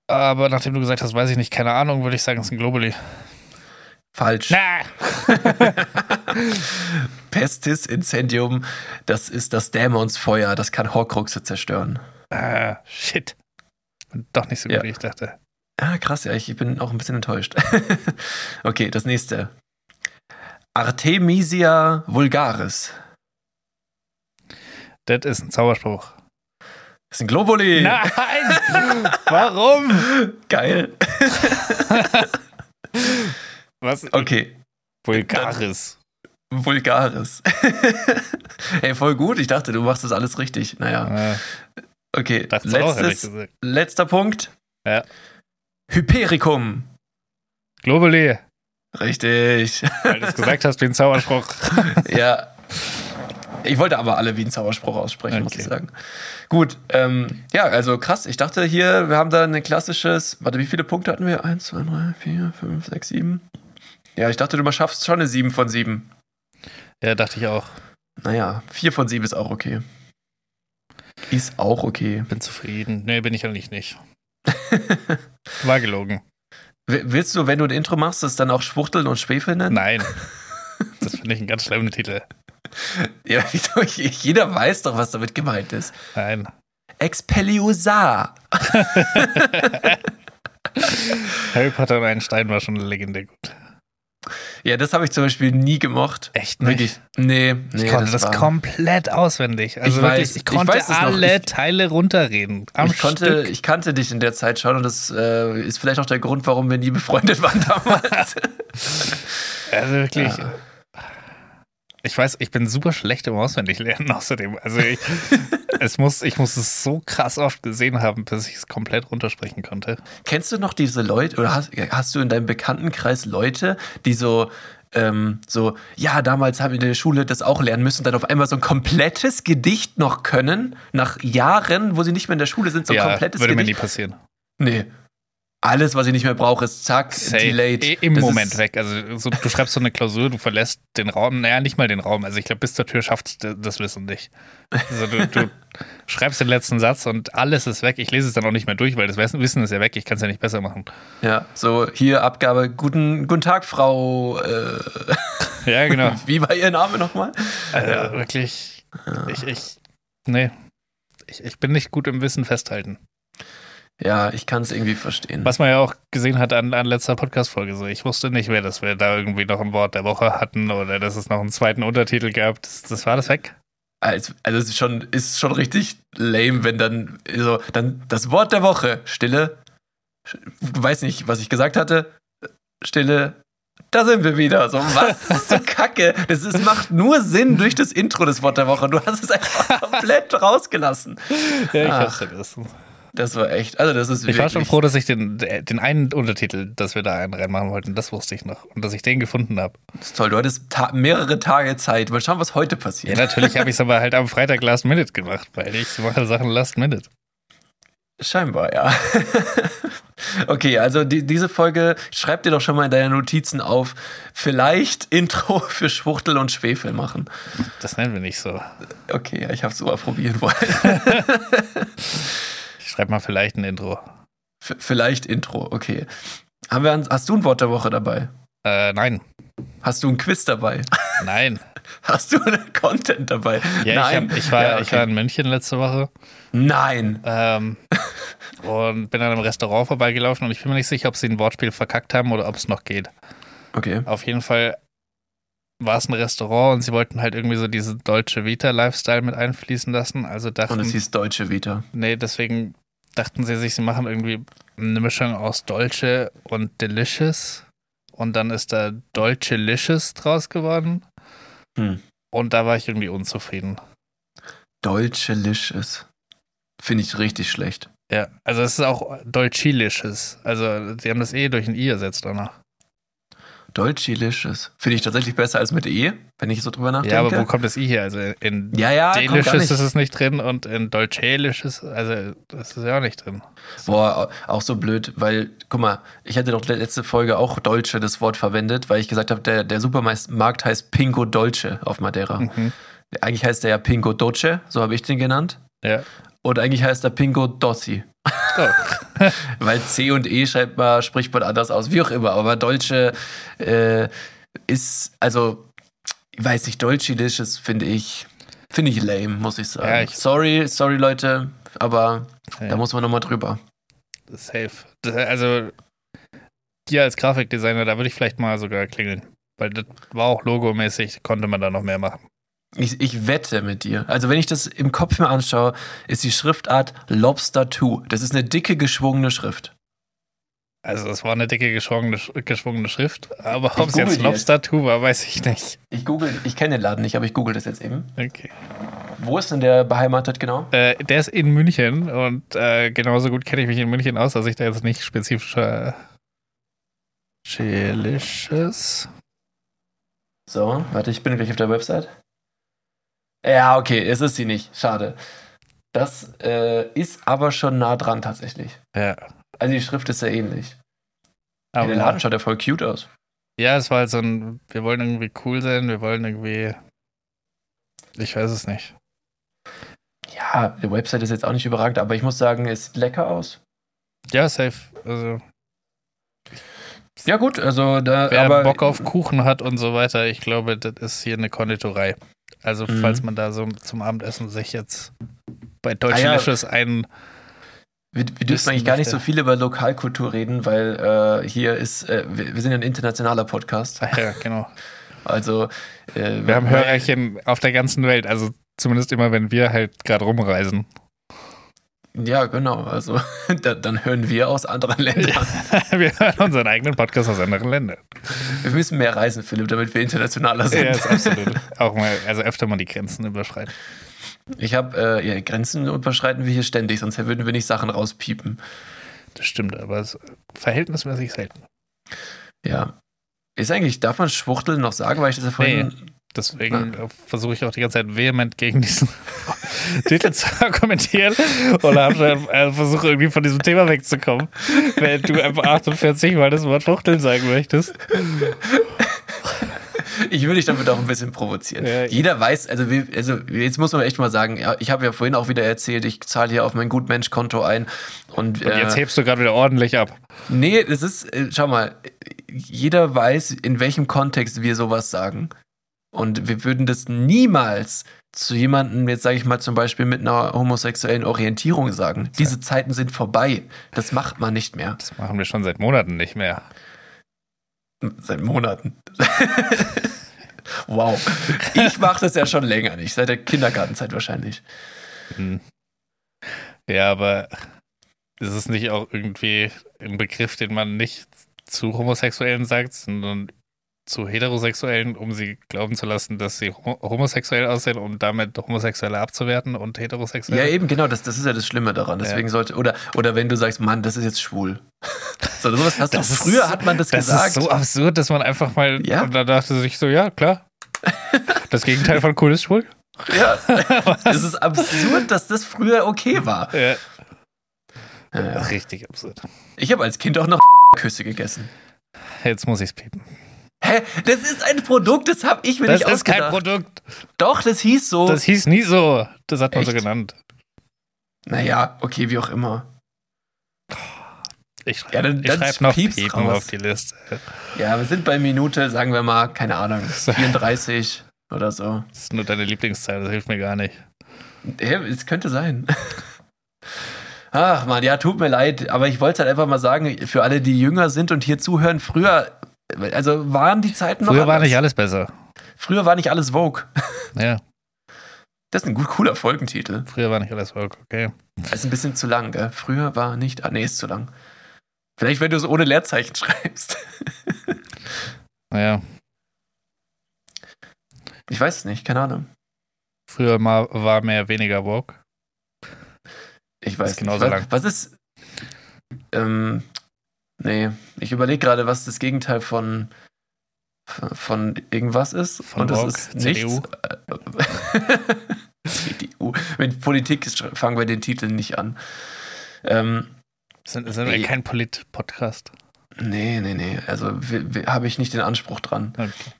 Aber nachdem du gesagt hast, weiß ich nicht, keine Ahnung, würde ich sagen, es ist ein Globally. Falsch. Na! [LAUGHS] Pestis Incendium, das ist das Dämonsfeuer, das kann Horcruxe zerstören. Ah, shit. Doch nicht so gut, Ja. wie ich dachte. Ah, krass, ja, ich bin auch ein bisschen enttäuscht. [LAUGHS] okay, das nächste. Artemisia vulgaris. Das ist ein Zauberspruch. Das ist ein Globuli. Nein! [LAUGHS] Warum? Geil. [LAUGHS] Was? Okay, Vulgaris. vulgaris. [LAUGHS] Ey, voll gut. Ich dachte, du machst das alles richtig. Naja, okay. auch, Letztes, gesagt. letzter Punkt. Ja. Hypericum. Globally. Richtig. Weil du es gesagt hast wie ein Zauberspruch. ja. Ich wollte aber alle wie ein Zauberspruch aussprechen, muss Okay. ich sagen. Gut, ähm, ja, also krass. Ich dachte hier, wir haben da ein klassisches. Warte, wie viele Punkte hatten wir? Eins, zwei, drei, vier, fünf, sechs, sieben. Ja, ich dachte, du schaffst schon eine 7 von 7. Ja, dachte ich auch. Naja, 4 von 7 ist auch okay. Ist auch okay. Bin zufrieden. Nee, bin ich eigentlich nicht. [LAUGHS] War gelogen. Willst du, wenn du ein Intro machst, das dann auch Schwuchteln und Schwefel nennen? Nein. [LAUGHS] Das finde ich einen ganz schlimmen Titel. Ja, [LAUGHS] jeder weiß doch, was damit gemeint ist. Nein. Expelliosar. [LAUGHS] Harry Potter und ein Stein war schon legendär gut. Ja, das habe ich zum Beispiel nie gemocht. Echt nicht? Wirklich. Nee, nee. Ich konnte das, war- komplett auswendig. Also Ich wirklich, weiß, ich ich konnte noch. alle Ich- Teile runterreden. Am ich, konnte, Stück. ich kannte dich in der Zeit schon und das äh, ist vielleicht auch der Grund, warum wir nie befreundet waren [LAUGHS] damals. Also wirklich. Ja. Ich weiß, ich bin super schlecht im Auswendiglernen [LAUGHS] außerdem. Also ich, [LAUGHS] es muss, ich muss es so krass oft gesehen haben, bis ich es komplett runtersprechen konnte. Kennst du noch diese Leute oder hast, hast du in deinem Bekanntenkreis Leute, die so, ähm, so, ja, damals haben wir in der Schule das auch lernen müssen dann auf einmal so ein komplettes Gedicht noch können, nach Jahren, wo sie nicht mehr in der Schule sind, so ein ja, komplettes würde mir nie Gedicht? passieren. nee. Alles, was ich nicht mehr brauche, ist zack, Safe. delayed. I- Im Das Moment weg. Also so, du schreibst so eine Klausur, du verlässt den Raum, naja, nicht mal den Raum. Also ich glaube, bis zur Tür schafft das Wissen nicht. Also du, du [LAUGHS] schreibst den letzten Satz und alles ist weg. Ich lese es dann auch nicht mehr durch, weil das Wissen ist ja weg. Ich kann es ja nicht besser machen. Ja, so hier Abgabe. Guten, guten Tag, Frau. Äh, Ja, genau. [LAUGHS] wie war Ihr Name nochmal? Also Ja. wirklich, ich, ich, nee, ich, ich bin nicht gut im Wissen festhalten. Ja, ich kann es irgendwie verstehen. Was man ja auch gesehen hat an, an letzter Podcast-Folge. So, ich wusste nicht mehr, dass wir da irgendwie noch ein Wort der Woche hatten oder dass es noch einen zweiten Untertitel gab. Das, das war das weg. Also, also es ist schon, ist schon richtig lame, wenn dann so, dann das Wort der Woche, Stille. Weiß nicht, was ich gesagt hatte. Stille. Da sind wir wieder. So, was? Das ist so kacke. Das ist, macht nur Sinn durch das Intro des Wort der Woche. Du hast es einfach [LAUGHS] komplett rausgelassen. Ja, ich Ach, hasse das. Das war echt, also das ist Ich war schon froh, dass ich den, den einen Untertitel, dass wir da einen reinmachen wollten, das wusste ich noch. Und dass ich den gefunden habe. Das ist toll. Du hattest ta mehrere Tage Zeit. Mal schauen, was heute Ja, passiert. natürlich habe ich es aber halt am Freitag Last Minute gemacht, weil ich mache Sachen Last Minute. Scheinbar, ja. [LAUGHS] okay, also die, diese Folge, schreib dir doch schon mal in deine Notizen auf, vielleicht Intro [LAUGHS] für Schwuchtel und Schwefel machen. Das nennen wir nicht so. Okay, ja, ich so mal probieren wollen. [LAUGHS] Ich schreibe mal vielleicht ein Intro. V vielleicht Intro, okay. Haben wir, hast du ein Wort der Woche dabei? Äh, nein. Hast du ein Quiz dabei? [LAUGHS] Nein. Hast du einen Content dabei? Ja, Ich, hab, ich, war, Ja, ich okay. war in München letzte Woche Nein. ähm, und bin an einem Restaurant vorbeigelaufen und ich bin mir nicht sicher, ob sie ein Wortspiel verkackt haben oder ob es noch geht. Okay. Auf jeden Fall war es ein Restaurant und sie wollten halt irgendwie so diese deutsche Vita-Lifestyle mit einfließen lassen. Also dachten, Und es hieß Deutsche Vita. nee, deswegen dachten sie sich, sie machen irgendwie eine Mischung aus Dolce und Delicious. Und dann ist da Dolce Licious draus geworden. Hm. Und da war ich irgendwie unzufrieden. Deutsche Licious. Finde ich richtig schlecht. Ja, also es ist auch Dolcilicious. Also sie haben das E durch ein I ersetzt danach. Deutsche Licious. Finde ich tatsächlich besser als mit E, wenn ich so drüber nachdenke. Ja, aber wo kommt das I her? Also in ja, ja, nicht. ist es nicht drin und in Dolcelicious, also das ist ja auch nicht drin. Boah, auch so blöd, weil, guck mal, ich hatte doch letzte Folge auch Dolce das Wort verwendet, weil ich gesagt habe, der, der Supermarkt heißt Pingo Dolce auf Madeira. Mhm. Eigentlich heißt der ja Pingo Dolce, so habe ich den genannt. Ja. Und eigentlich heißt er Pingo Dossi. Oh. [LAUGHS] Weil C und E schreibt man, spricht man anders aus, wie auch immer. Aber Dolce äh, ist, also, ich weiß nicht, Dolce Delicious finde ich, finde ich lame, muss ich sagen. Ja, ich- sorry, sorry Leute, aber Ja. da muss man nochmal drüber. Safe. Das, also dir als Grafikdesigner, da würde ich vielleicht mal sogar klingeln. Weil das war auch logomäßig, konnte man da noch mehr machen. Ich, ich wette mit dir. Also, wenn ich das im Kopf mir anschaue, ist die Schriftart Lobster 2. Das ist eine dicke, geschwungene Schrift. Also das war eine dicke geschwungene, geschwungene Schrift, aber ob es jetzt Lobster 2 war, weiß ich nicht. Ich google, ich kenne den Laden nicht, aber ich google das jetzt eben. Okay. Wo ist denn der beheimatet genau? Äh, der ist in München und äh, genauso gut kenne ich mich in München aus, dass ich da jetzt nicht spezifischer Delicious. So, warte, ich bin gleich auf der Website. Ja, okay, es ist sie nicht. Schade. Das äh, ist aber schon nah dran tatsächlich. Ja. Also die Schrift ist ja ähnlich. Aber, der Laden schaut ja voll cute aus. ja, es war halt so ein, wir wollen irgendwie cool sein, wir wollen irgendwie, ich weiß es nicht. Ja, die Website ist jetzt auch nicht überragend, aber ich muss sagen, es sieht lecker aus. Ja, safe. Also Ja, gut, also da. wer aber, Bock auf Kuchen hat und so weiter, ich glaube, das ist hier eine Konditorei. Also Mhm. falls man da so zum Abendessen sich jetzt bei Ah, ja. Deutschlicious ein Wir, wir dürfen eigentlich gar nicht so viel über Lokalkultur reden, weil äh, hier ist, äh, wir, wir sind ein internationaler Podcast. Ja, genau. [LAUGHS] Also, äh, Wir haben Hörerchen auf der ganzen Welt, also zumindest immer, wenn wir halt gerade rumreisen. Ja, genau. Also, [LAUGHS] da, dann hören wir aus anderen Ländern. [LAUGHS] wir hören unseren eigenen Podcast aus anderen Ländern. Wir müssen mehr reisen, Philipp, damit wir internationaler sind. Ja, ist absolut. [LAUGHS] Auch mal, also öfter mal die Grenzen überschreiten. Ich habe, äh, ja, Grenzen überschreiten wir hier ständig, sonst würden wir nicht Sachen rauspiepen. Das stimmt, aber es ist verhältnismäßig selten. Ja. Ist eigentlich, darf man Schwuchtel noch sagen, weil ich das ja vorhin. Deswegen äh, versuche ich auch die ganze Zeit vehement gegen diesen [LAUGHS] Titel zu argumentieren oder schon äh, versuche irgendwie von diesem Thema wegzukommen, wenn du einfach 48 Mal das Wort Fuchteln sagen möchtest. Ich will dich damit auch ein bisschen provozieren. Ja. Jeder weiß, also, wir, also jetzt muss man echt mal sagen, ja, ich habe ja vorhin auch wieder erzählt, ich zahle hier auf mein Gutmensch-Konto ein. Und, Und jetzt äh, hebst du gerade wieder ordentlich ab. nee, das ist, äh, schau mal, jeder weiß, in welchem Kontext wir sowas sagen. Und wir würden das niemals zu jemandem, jetzt sage ich mal zum Beispiel mit einer homosexuellen Orientierung sagen. Diese Zeiten sind vorbei. Das macht man nicht mehr. Das machen wir schon seit Monaten nicht mehr. Seit Monaten. [LAUGHS] wow. Ich mache das ja schon länger nicht. Seit der Kindergartenzeit wahrscheinlich. Hm. Ja, aber ist es nicht auch irgendwie ein Begriff, den man nicht zu Homosexuellen sagt, sondern zu Heterosexuellen, um sie glauben zu lassen, dass sie ho- homosexuell aussehen, um damit Homosexuelle abzuwerten und Ja, Heterosexuelle? eben, genau, das, das ist ja das Schlimme daran. Deswegen sollte, oder, oder wenn du sagst, Mann, das ist jetzt schwul. So, sowas hast du, Das ist- früher hat man das, das gesagt. ist so absurd, dass man einfach mal, Ja. und da dachte sich so, ja, klar. Das Gegenteil von cool ist schwul. ja. [LAUGHS] Es ist absurd, dass das früher okay war. Ja. Ja, ja. Richtig absurd. Ich habe als Kind auch noch Küsse gegessen. Jetzt muss ich's piepen. Hä? Das ist ein Produkt, das habe ich mir Das nicht ist kein ausgedacht. Produkt. Doch, das hieß so. Das hieß nie so. Das hat man so Echt? genannt. naja, okay, wie auch immer. Ich schreibe Ja, dann- ich dann schreib noch piep's Piepen raus. auf die Liste. Ja, wir sind bei Minute, sagen wir mal, keine Ahnung, [LAUGHS] 34 oder so. Das ist nur deine Lieblingszahl, das hilft mir gar nicht. Es könnte sein. Ach man, ja, tut mir leid, aber ich wollte halt einfach mal sagen, für alle, die jünger sind und hier zuhören, früher, also waren die Zeiten noch Früher war anders. nicht alles besser. Früher war nicht alles Vogue. [LAUGHS] Ja, Das ist ein gut cooler Folgentitel. früher war nicht alles okay. Das ist ein bisschen zu lang, gell? Früher war nicht, ah nee, ist zu lang. Vielleicht, wenn du es ohne Leerzeichen [LAUGHS] schreibst. Naja, Ich weiß es nicht, keine Ahnung. früher mal war mehr weniger woke. Ich weiß Ist genauso nicht. lang. Was, was ist. Ähm, nee, ich überlege gerade, was das Gegenteil von. von irgendwas ist. Von und das Vogue, ist nichts. CDU. [LAUGHS] Mit Politik fangen wir den Titel nicht an. Ähm, Sind, sind wir kein Polit-Podcast. nee, nee, nee. Also habe ich nicht den Anspruch dran. Okay.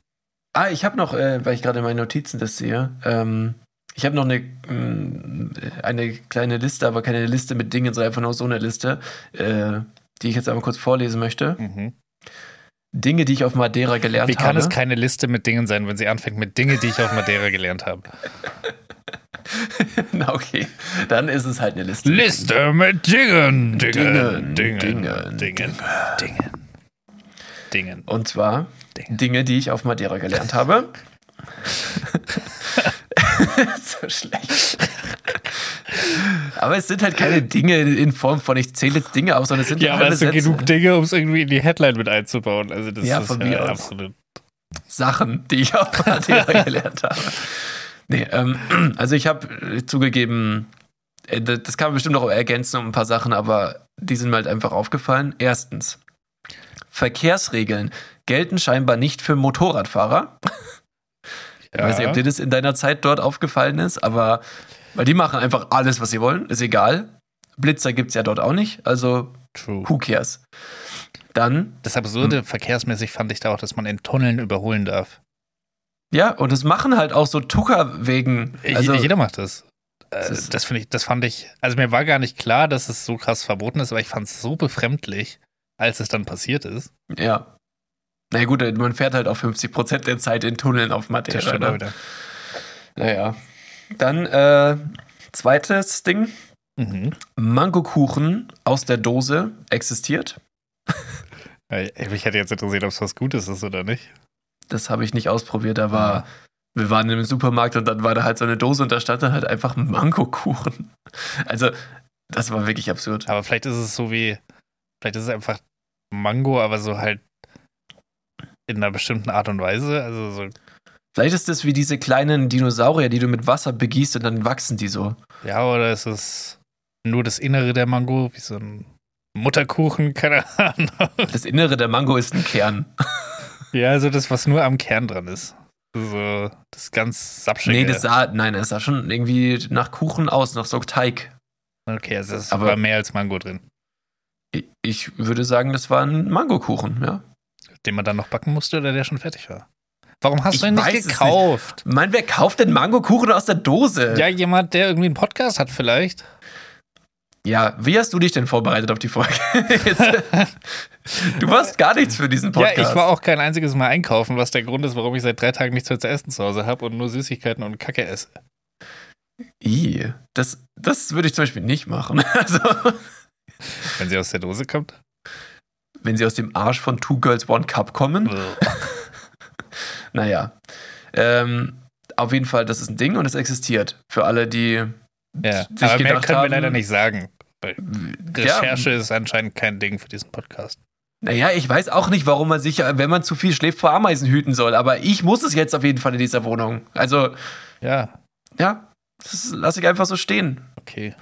Ah, ich habe noch, äh, weil ich gerade meine Notizen das sehe, ähm, ich habe noch eine, mh, eine kleine Liste, aber keine Liste mit Dingen, sondern einfach nur so eine Liste, äh, die ich jetzt einmal kurz vorlesen möchte. Mhm. Dinge, die ich auf Madeira gelernt Wie kann habe. es keine Liste mit Dingen sein, wenn sie anfängt mit Dinge, die ich auf Madeira gelernt habe? [LAUGHS] Na, okay. Dann ist es halt eine Liste. Liste mit Dingen, Dingen, Dingen, Dingen, Dingen, Dingen, Dingen, Dingen. Und zwar Dinge. Dinge, die ich auf Madeira gelernt habe. [LAUGHS] [LAUGHS] so schlecht. Aber es sind halt keine Dinge in Form von, ich zähle jetzt Dinge auf, sondern es sind Ja, aber halbe es sind genug Dinge, um es irgendwie in die Headline mit einzubauen. Also das Ja, ist von ja mir absolut. Sachen, die ich auf Madeira gelernt habe. Nee, ähm, also ich habe zugegeben, äh, das das kann man bestimmt noch ergänzen um ein paar Sachen, aber die sind mir halt einfach aufgefallen. Erstens, Verkehrsregeln gelten scheinbar nicht für Motorradfahrer. Ich weiß nicht, ob dir das in deiner Zeit dort aufgefallen ist, aber weil die machen einfach alles, was sie wollen, ist egal. Blitzer gibt es ja dort auch nicht, also True. who cares? Dann Das Hm. Absurde verkehrsmäßig fand ich da auch, dass man in Tunneln überholen darf. Ja, und das machen halt auch so Tuckerwegen. Also, Jeder macht das. Äh, Das das finde ich, das fand ich, also mir war gar nicht klar, dass es so krass verboten ist, aber ich fand es so befremdlich, als es dann passiert ist. ja. Na gut, man fährt halt auch 50% der Zeit in Tunneln auf Das Madeira. stimmt auch Ne? Naja. Dann, äh, zweites Ding. Mhm. Mangokuchen aus der Dose existiert. [LAUGHS] Mich hätte jetzt interessiert, ob es was Gutes ist oder nicht. Das habe ich nicht ausprobiert, aber Ah. wir waren im Supermarkt und dann war da halt so eine Dose und da stand dann halt einfach Mangokuchen. Also, das war wirklich absurd. Aber vielleicht ist es so wie, vielleicht ist es einfach Mango, aber so halt in einer bestimmten Art und Weise. Also so, Vielleicht ist das wie diese kleinen Dinosaurier, die du mit Wasser begießt und dann wachsen die so. ja, oder ist es nur das Innere der Mango, wie so ein Mutterkuchen, [LAUGHS] keine Ahnung. Das Innere der Mango ist ein Kern. [LAUGHS] Ja, also das, was nur am Kern dran ist. So, das ganz sapschige. Nee, das sah, nein, es sah schon irgendwie nach Kuchen aus, nach so Teig. Okay, also es Aber- war mehr als Mango drin. Ich- Ich würde sagen, das war ein Mangokuchen, ja. Den man dann noch backen musste oder der schon fertig war? Warum hast Ich du ihn nicht gekauft? Mein, wer kauft denn Mangokuchen aus der Dose? Ja, jemand, der irgendwie einen Podcast hat vielleicht. Ja, wie hast du dich denn vorbereitet auf die Folge? [LAUGHS] Du warst gar nichts für diesen Podcast. Ja, ich war auch kein einziges Mal einkaufen, was der Grund ist, warum ich seit drei Tagen nichts mehr zu essen zu Hause habe und nur Süßigkeiten und Kacke esse. I, das, das würde ich zum Beispiel nicht machen. [LAUGHS] Also, Wenn sie aus der Dose kommt. wenn sie aus dem Arsch von Two Girls One Cup kommen. Naja. Ähm, auf jeden Fall, das ist ein Ding und es existiert. Für alle, die Ja, sich aber mehr gedacht können wir haben, leider nicht sagen. Weil Ja, Recherche ist anscheinend kein Ding für diesen Podcast. Naja, ich weiß auch nicht, warum man sich, wenn man zu viel schläft, vor Ameisen hüten soll. Aber ich muss es jetzt auf jeden Fall in dieser Wohnung. Also, Ja, ja, das lasse ich einfach so stehen. okay.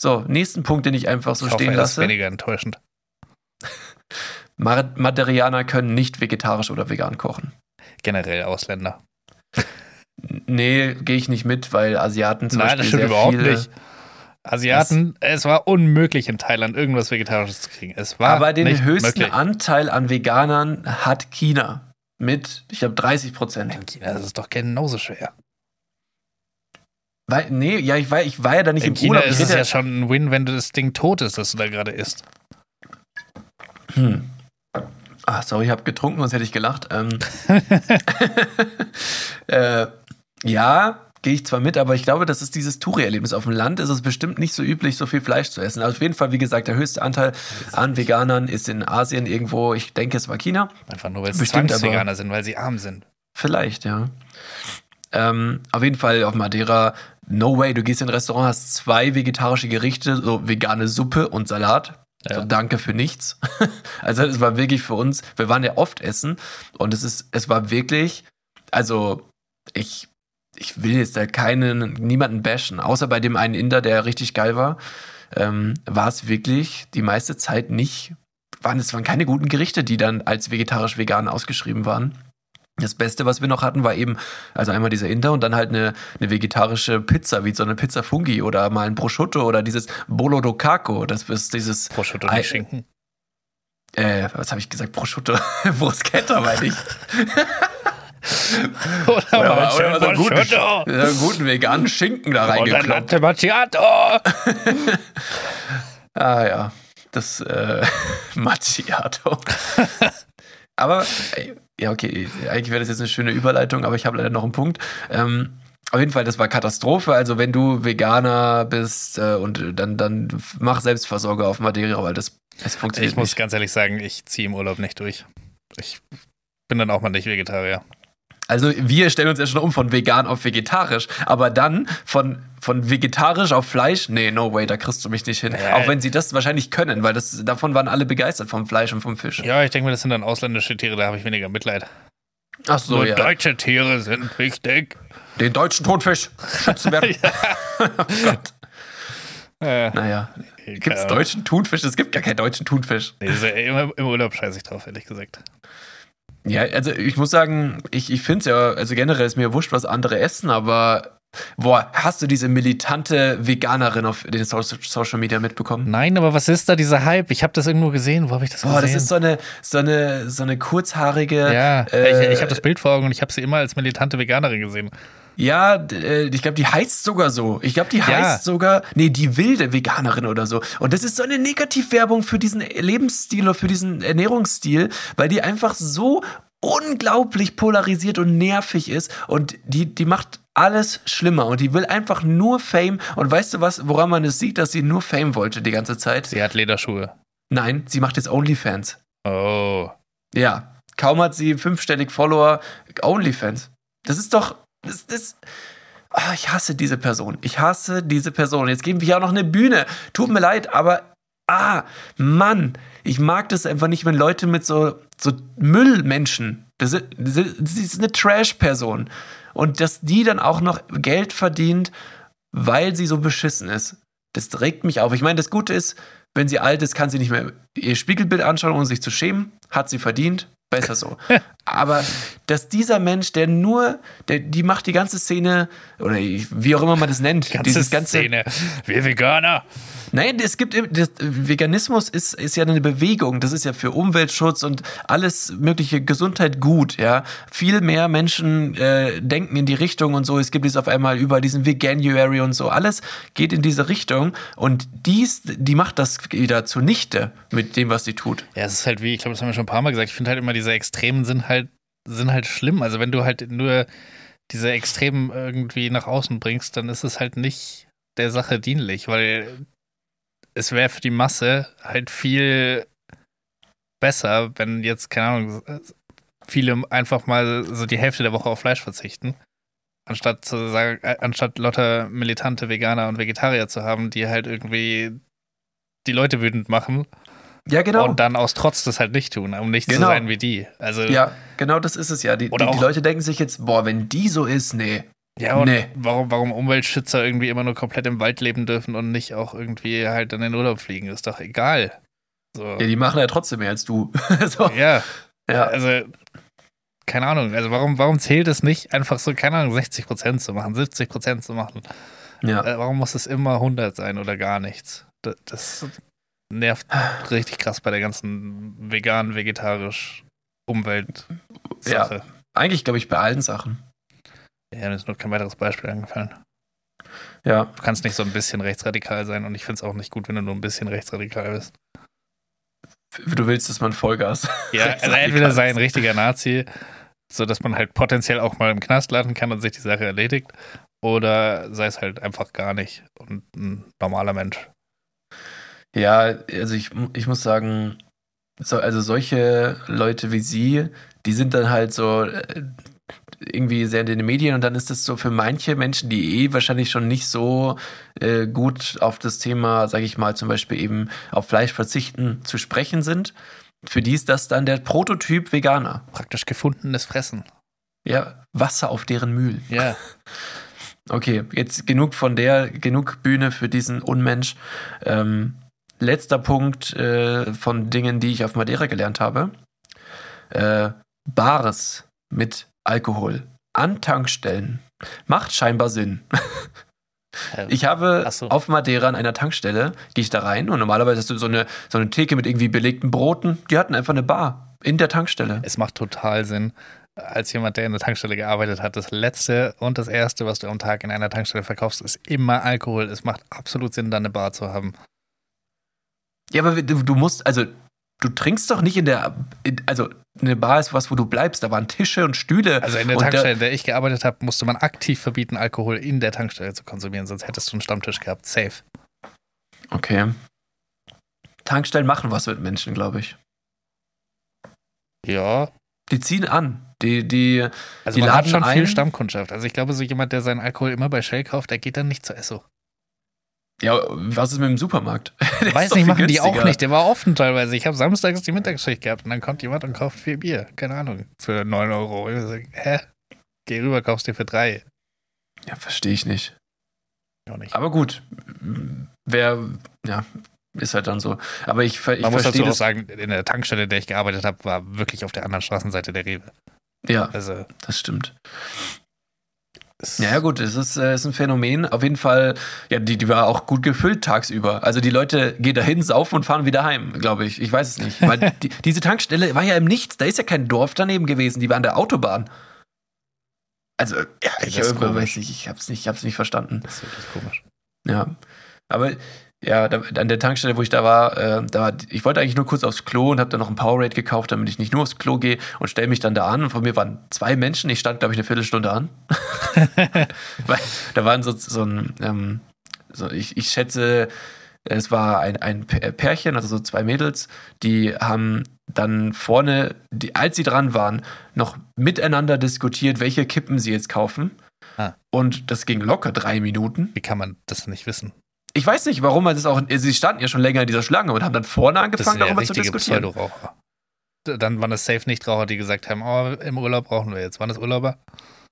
So, nächsten Punkt, den ich einfach so ich hoffe, stehen er ist lasse. weniger enttäuschend. [LAUGHS] Maderianer können nicht vegetarisch oder vegan kochen. Generell Ausländer. Nee, gehe ich nicht mit, weil Asiaten zum Nein, das Beispiel stimmt sehr überhaupt nicht. Asiaten, es war unmöglich in Thailand irgendwas Vegetarisches zu kriegen. Es war Aber den nicht höchsten möglich. Anteil an Veganern hat China. Mit, ich glaube, 30 Prozent. In China ist es doch genauso schwer. Weil, nee, ja, ich war, ich war ja da nicht In im China Urlaub. Ist es rede ja schon ein Win, wenn das Ding tot ist, das du da gerade isst. Hm. Ah, sorry, ich habe getrunken, sonst hätte ich gelacht. Ähm, [LAUGHS] äh, ja, gehe ich zwar mit, aber ich glaube, das ist dieses Touri-Erlebnis. Auf dem Land ist es bestimmt nicht so üblich, so viel Fleisch zu essen. Also auf jeden Fall, wie gesagt, der höchste Anteil an Veganern ist in Asien irgendwo, ich denke, es war China. Einfach nur, weil sie Bestimmt, Zwangsveganer sind, weil sie arm sind. Vielleicht, ja. Ähm, auf jeden Fall auf Madeira, no way, du gehst in ein Restaurant, hast zwei vegetarische Gerichte, so vegane Suppe und Salat. Ja. So, danke für nichts. [LAUGHS] also es war wirklich für uns, wir waren ja oft essen und es ist, es war wirklich, also ich, ich will jetzt da keinen, niemanden bashen, außer bei dem einen Inder, der richtig geil war, ähm, war es wirklich die meiste Zeit nicht, waren es waren keine guten Gerichte, die dann als vegetarisch-vegan ausgeschrieben waren. Das Beste, was wir noch hatten, war eben, also einmal dieser Inder und dann halt eine, eine vegetarische Pizza, wie so eine Pizza Fungi oder mal ein Prosciutto oder dieses Bolo do Caco, das ist dieses, Prosciutto, Ei- nicht Schinken. äh, was habe ich gesagt, Prosciutto, [LAUGHS] Bruschetta meine ich. [LAUGHS] Oder, Oder, mal schön oder so einen guten, einen guten veganen Schinken da reingekloppt. Latte Macchiato. [LAUGHS] Ah ja, das äh, Macchiato. aber, ey, ja okay, eigentlich wäre das jetzt eine schöne Überleitung, aber ich habe leider noch einen Punkt. Ähm, auf jeden Fall, das war Katastrophe. Also wenn du Veganer bist äh, und dann, dann mach Selbstversorger auf Madeira, weil das, das funktioniert Ich muss nicht. ganz ehrlich sagen, ich ziehe im Urlaub nicht durch. Ich bin dann auch mal nicht Vegetarier. Also wir stellen uns ja schon um von vegan auf vegetarisch, aber dann von, von vegetarisch auf Fleisch, nee, no way, da kriegst du mich nicht hin. Ja. Auch wenn sie das wahrscheinlich können, weil das, davon waren alle begeistert vom Fleisch und vom Fisch. Ja, ich denke mir, das sind dann ausländische Tiere, da habe ich weniger Mitleid. Ach so, Nur ja. deutsche Tiere sind wichtig. Den deutschen Tonfisch schützen wir. [LAUGHS] oh Gott. Äh, Naja, gibt es deutschen Thunfisch? Es gibt gar keinen deutschen Thunfisch. Nee, ja immer, Im Urlaub scheiße ich drauf, ehrlich gesagt. Ja, also ich muss sagen, ich, ich finde es ja, also generell ist mir wurscht, was andere essen, aber boah, hast du diese militante Veganerin auf den so Social Media mitbekommen? Nein, aber was ist da dieser Hype? Ich habe das irgendwo gesehen. Wo habe ich das Boah, gesehen? das ist so eine, so eine, so eine kurzhaarige. ja, äh, ich, ich habe das Bild vor Augen und ich habe sie immer als militante Veganerin gesehen. Ja, äh, ich glaube, die heißt sogar so. Ich glaube, die Ja. heißt sogar, nee, die wilde Veganerin oder so. Und das ist so eine Negativwerbung für diesen Lebensstil oder für diesen Ernährungsstil, weil die einfach so unglaublich polarisiert und nervig ist und die, die macht alles schlimmer und die will einfach nur Fame. Und weißt du was, woran man es sieht, dass sie nur Fame wollte die ganze Zeit? Sie hat Lederschuhe. Nein, sie macht jetzt OnlyFans. Oh. Ja, kaum hat sie fünfstellig Follower, OnlyFans. Das ist doch, das, das, ah, ich hasse diese Person. Ich hasse diese Person. Jetzt geben wir hier auch noch eine Bühne. Tut mir leid, aber, ah, Mann, ich mag das einfach nicht, wenn Leute mit so, so Müllmenschen, das ist, das ist eine Trash-Person. Und dass die dann auch noch Geld verdient, weil sie so beschissen ist. Das regt mich auf. Ich meine, das Gute ist, wenn sie alt ist, kann sie nicht mehr ihr Spiegelbild anschauen, um sich zu schämen. Hat sie verdient. Besser so. [LAUGHS] Aber dass dieser Mensch, der nur, der, die macht die ganze Szene, oder wie auch immer man das nennt, Ganze dieses ganze. Szene. Wir Veganer. Nein, es gibt Veganismus ist, ist ja eine Bewegung. Das ist ja für Umweltschutz und alles mögliche Gesundheit gut. Ja, viel mehr Menschen äh, denken in die Richtung und so. Es gibt jetzt auf einmal über diesen Veganuary und so. Alles geht in diese Richtung und dies, die macht das wieder zunichte mit dem, was sie tut. Ja, es ist halt wie, ich glaube, das haben wir schon ein paar Mal gesagt. Ich finde halt immer, diese Extremen sind halt, sind halt schlimm. Also wenn du halt nur diese Extremen irgendwie nach außen bringst, dann ist es halt nicht der Sache dienlich, weil es wäre für die Masse halt viel besser, wenn jetzt, keine Ahnung, viele einfach mal so die Hälfte der Woche auf Fleisch verzichten. Anstatt zu sagen, äh, anstatt lauter militante Veganer und Vegetarier zu haben, die halt irgendwie die Leute wütend machen Ja, genau. und dann aus Trotz das halt nicht tun, um nicht Genau. zu sein wie die. Also, ja, genau das ist es ja. Die, die, die Leute denken sich jetzt, boah, wenn die so ist, nee. ja und Nee. warum, warum Umweltschützer irgendwie immer nur komplett im Wald leben dürfen und nicht auch irgendwie halt in den Urlaub fliegen, ist doch egal. So. Ja, die machen ja trotzdem mehr als du. [LAUGHS] so, Ja, ja. also, keine Ahnung, also warum, warum zählt es nicht, einfach so, keine Ahnung, 60% zu machen, 70% zu machen? Ja. Äh, Warum muss es immer 100 sein oder gar nichts? Das, das nervt richtig krass bei der ganzen vegan, vegetarisch Umwelt-Sache. Eigentlich, glaube ich, bei allen Sachen. Ja. mir ist nur kein weiteres Beispiel eingefallen. Ja. Du kannst nicht so ein bisschen rechtsradikal sein und ich finde es auch nicht gut, wenn du nur ein bisschen rechtsradikal bist. Du willst, dass man Vollgas. Ja, [LAUGHS] also entweder sei ein richtiger Nazi, sodass man halt potenziell auch mal im Knast landen kann und sich die Sache erledigt, oder sei es halt einfach gar nicht und ein normaler Mensch. Ja, also ich, ich muss sagen, so, also solche Leute wie sie, die sind dann halt so äh, irgendwie sehr in den Medien und dann ist das so für manche Menschen, die eh wahrscheinlich schon nicht so äh, gut auf das Thema, sage ich mal, zum Beispiel eben auf Fleisch verzichten zu sprechen sind. Für die ist das dann der Prototyp Veganer. Praktisch gefundenes Fressen. Ja, Wasser auf deren Mühlen. Ja. [LAUGHS] Okay, jetzt genug von der, genug Bühne für diesen Unmensch. Ähm, letzter Punkt äh, von Dingen, die ich auf Madeira gelernt habe. Äh, Bares mit Alkohol an Tankstellen macht scheinbar Sinn. [LAUGHS] Ich habe so. auf Madeira an einer Tankstelle, gehe ich da rein und normalerweise hast du so eine, so eine Theke mit irgendwie belegten Broten. Die hatten einfach eine Bar in der Tankstelle. Es macht total Sinn. Als jemand, der in der Tankstelle gearbeitet hat, das letzte und das erste, was du am Tag in einer Tankstelle verkaufst, ist immer Alkohol. Es macht absolut Sinn, da eine Bar zu haben. Ja, aber du, du musst, also du trinkst doch nicht in der, in, also eine Bar ist was, wo du bleibst. Da waren Tische und Stühle. Also in der Tankstelle, in der ich gearbeitet habe, musste man aktiv verbieten, Alkohol in der Tankstelle zu konsumieren, sonst hättest du einen Stammtisch gehabt. Safe. Okay. Tankstellen machen was mit Menschen, glaube ich. Ja. Die ziehen an. Die, die, Also Die man hat laden schon viel ein. Stammkundschaft. Also ich glaube, so jemand, der seinen Alkohol immer bei Shell kauft, der geht dann nicht zu Esso. Ja, was ist mit dem Supermarkt? [LAUGHS] Der Weiß nicht, machen die auch günstiger. nicht. Der war offen teilweise. Ich habe samstags die Mittagsschicht gehabt und dann kommt jemand und kauft vier Bier. Keine Ahnung. Für 9 Euro. Ich sag, hä? Geh rüber, kaufst dir für drei. Ja, verstehe ich nicht. Auch nicht. Aber gut. Wer, ja, ist halt dann so. Aber ich, ich Man muss dazu auch sagen, in der Tankstelle, in der ich gearbeitet habe, war wirklich auf der anderen Straßenseite der Rewe. Ja, Also, das stimmt. Ja, ja, gut, es ist, äh, ist ein Phänomen. Auf jeden Fall, ja, die, die war auch gut gefüllt tagsüber. Also die Leute gehen dahin, saufen und fahren wieder heim, glaube ich. Ich weiß es nicht. Weil die, [LAUGHS] diese Tankstelle war ja im Nichts. Da ist ja kein Dorf daneben gewesen. Die war an der Autobahn. Also, ja, ich, weiß nicht, ich hab's nicht, ich hab's nicht verstanden. Das ist wirklich komisch. Ja. Aber ja, da, an der Tankstelle, wo ich da war, äh, da ich wollte eigentlich nur kurz aufs Klo und habe dann noch ein Powerade gekauft, damit ich nicht nur aufs Klo gehe und stelle mich dann da an. Und von mir waren zwei Menschen. Ich stand, glaube ich, eine Viertelstunde an. [LAUGHS] [LAUGHS] Weil da waren so, so ein, ähm, so, ich, ich schätze, es war ein, ein P- Pärchen, also so zwei Mädels, die haben dann vorne, die, als sie dran waren, noch miteinander diskutiert, welche Kippen sie jetzt kaufen. Ah. Und das ging locker drei Minuten. Wie kann man das nicht wissen? Ich weiß nicht, warum man das auch. Sie standen ja schon länger in dieser Schlange und haben dann vorne Das angefangen, ja darüber zu diskutieren. Pseudoraucher. Dann waren es safe Nichtraucher, die gesagt haben, oh, im Urlaub brauchen wir jetzt. Waren das Urlauber?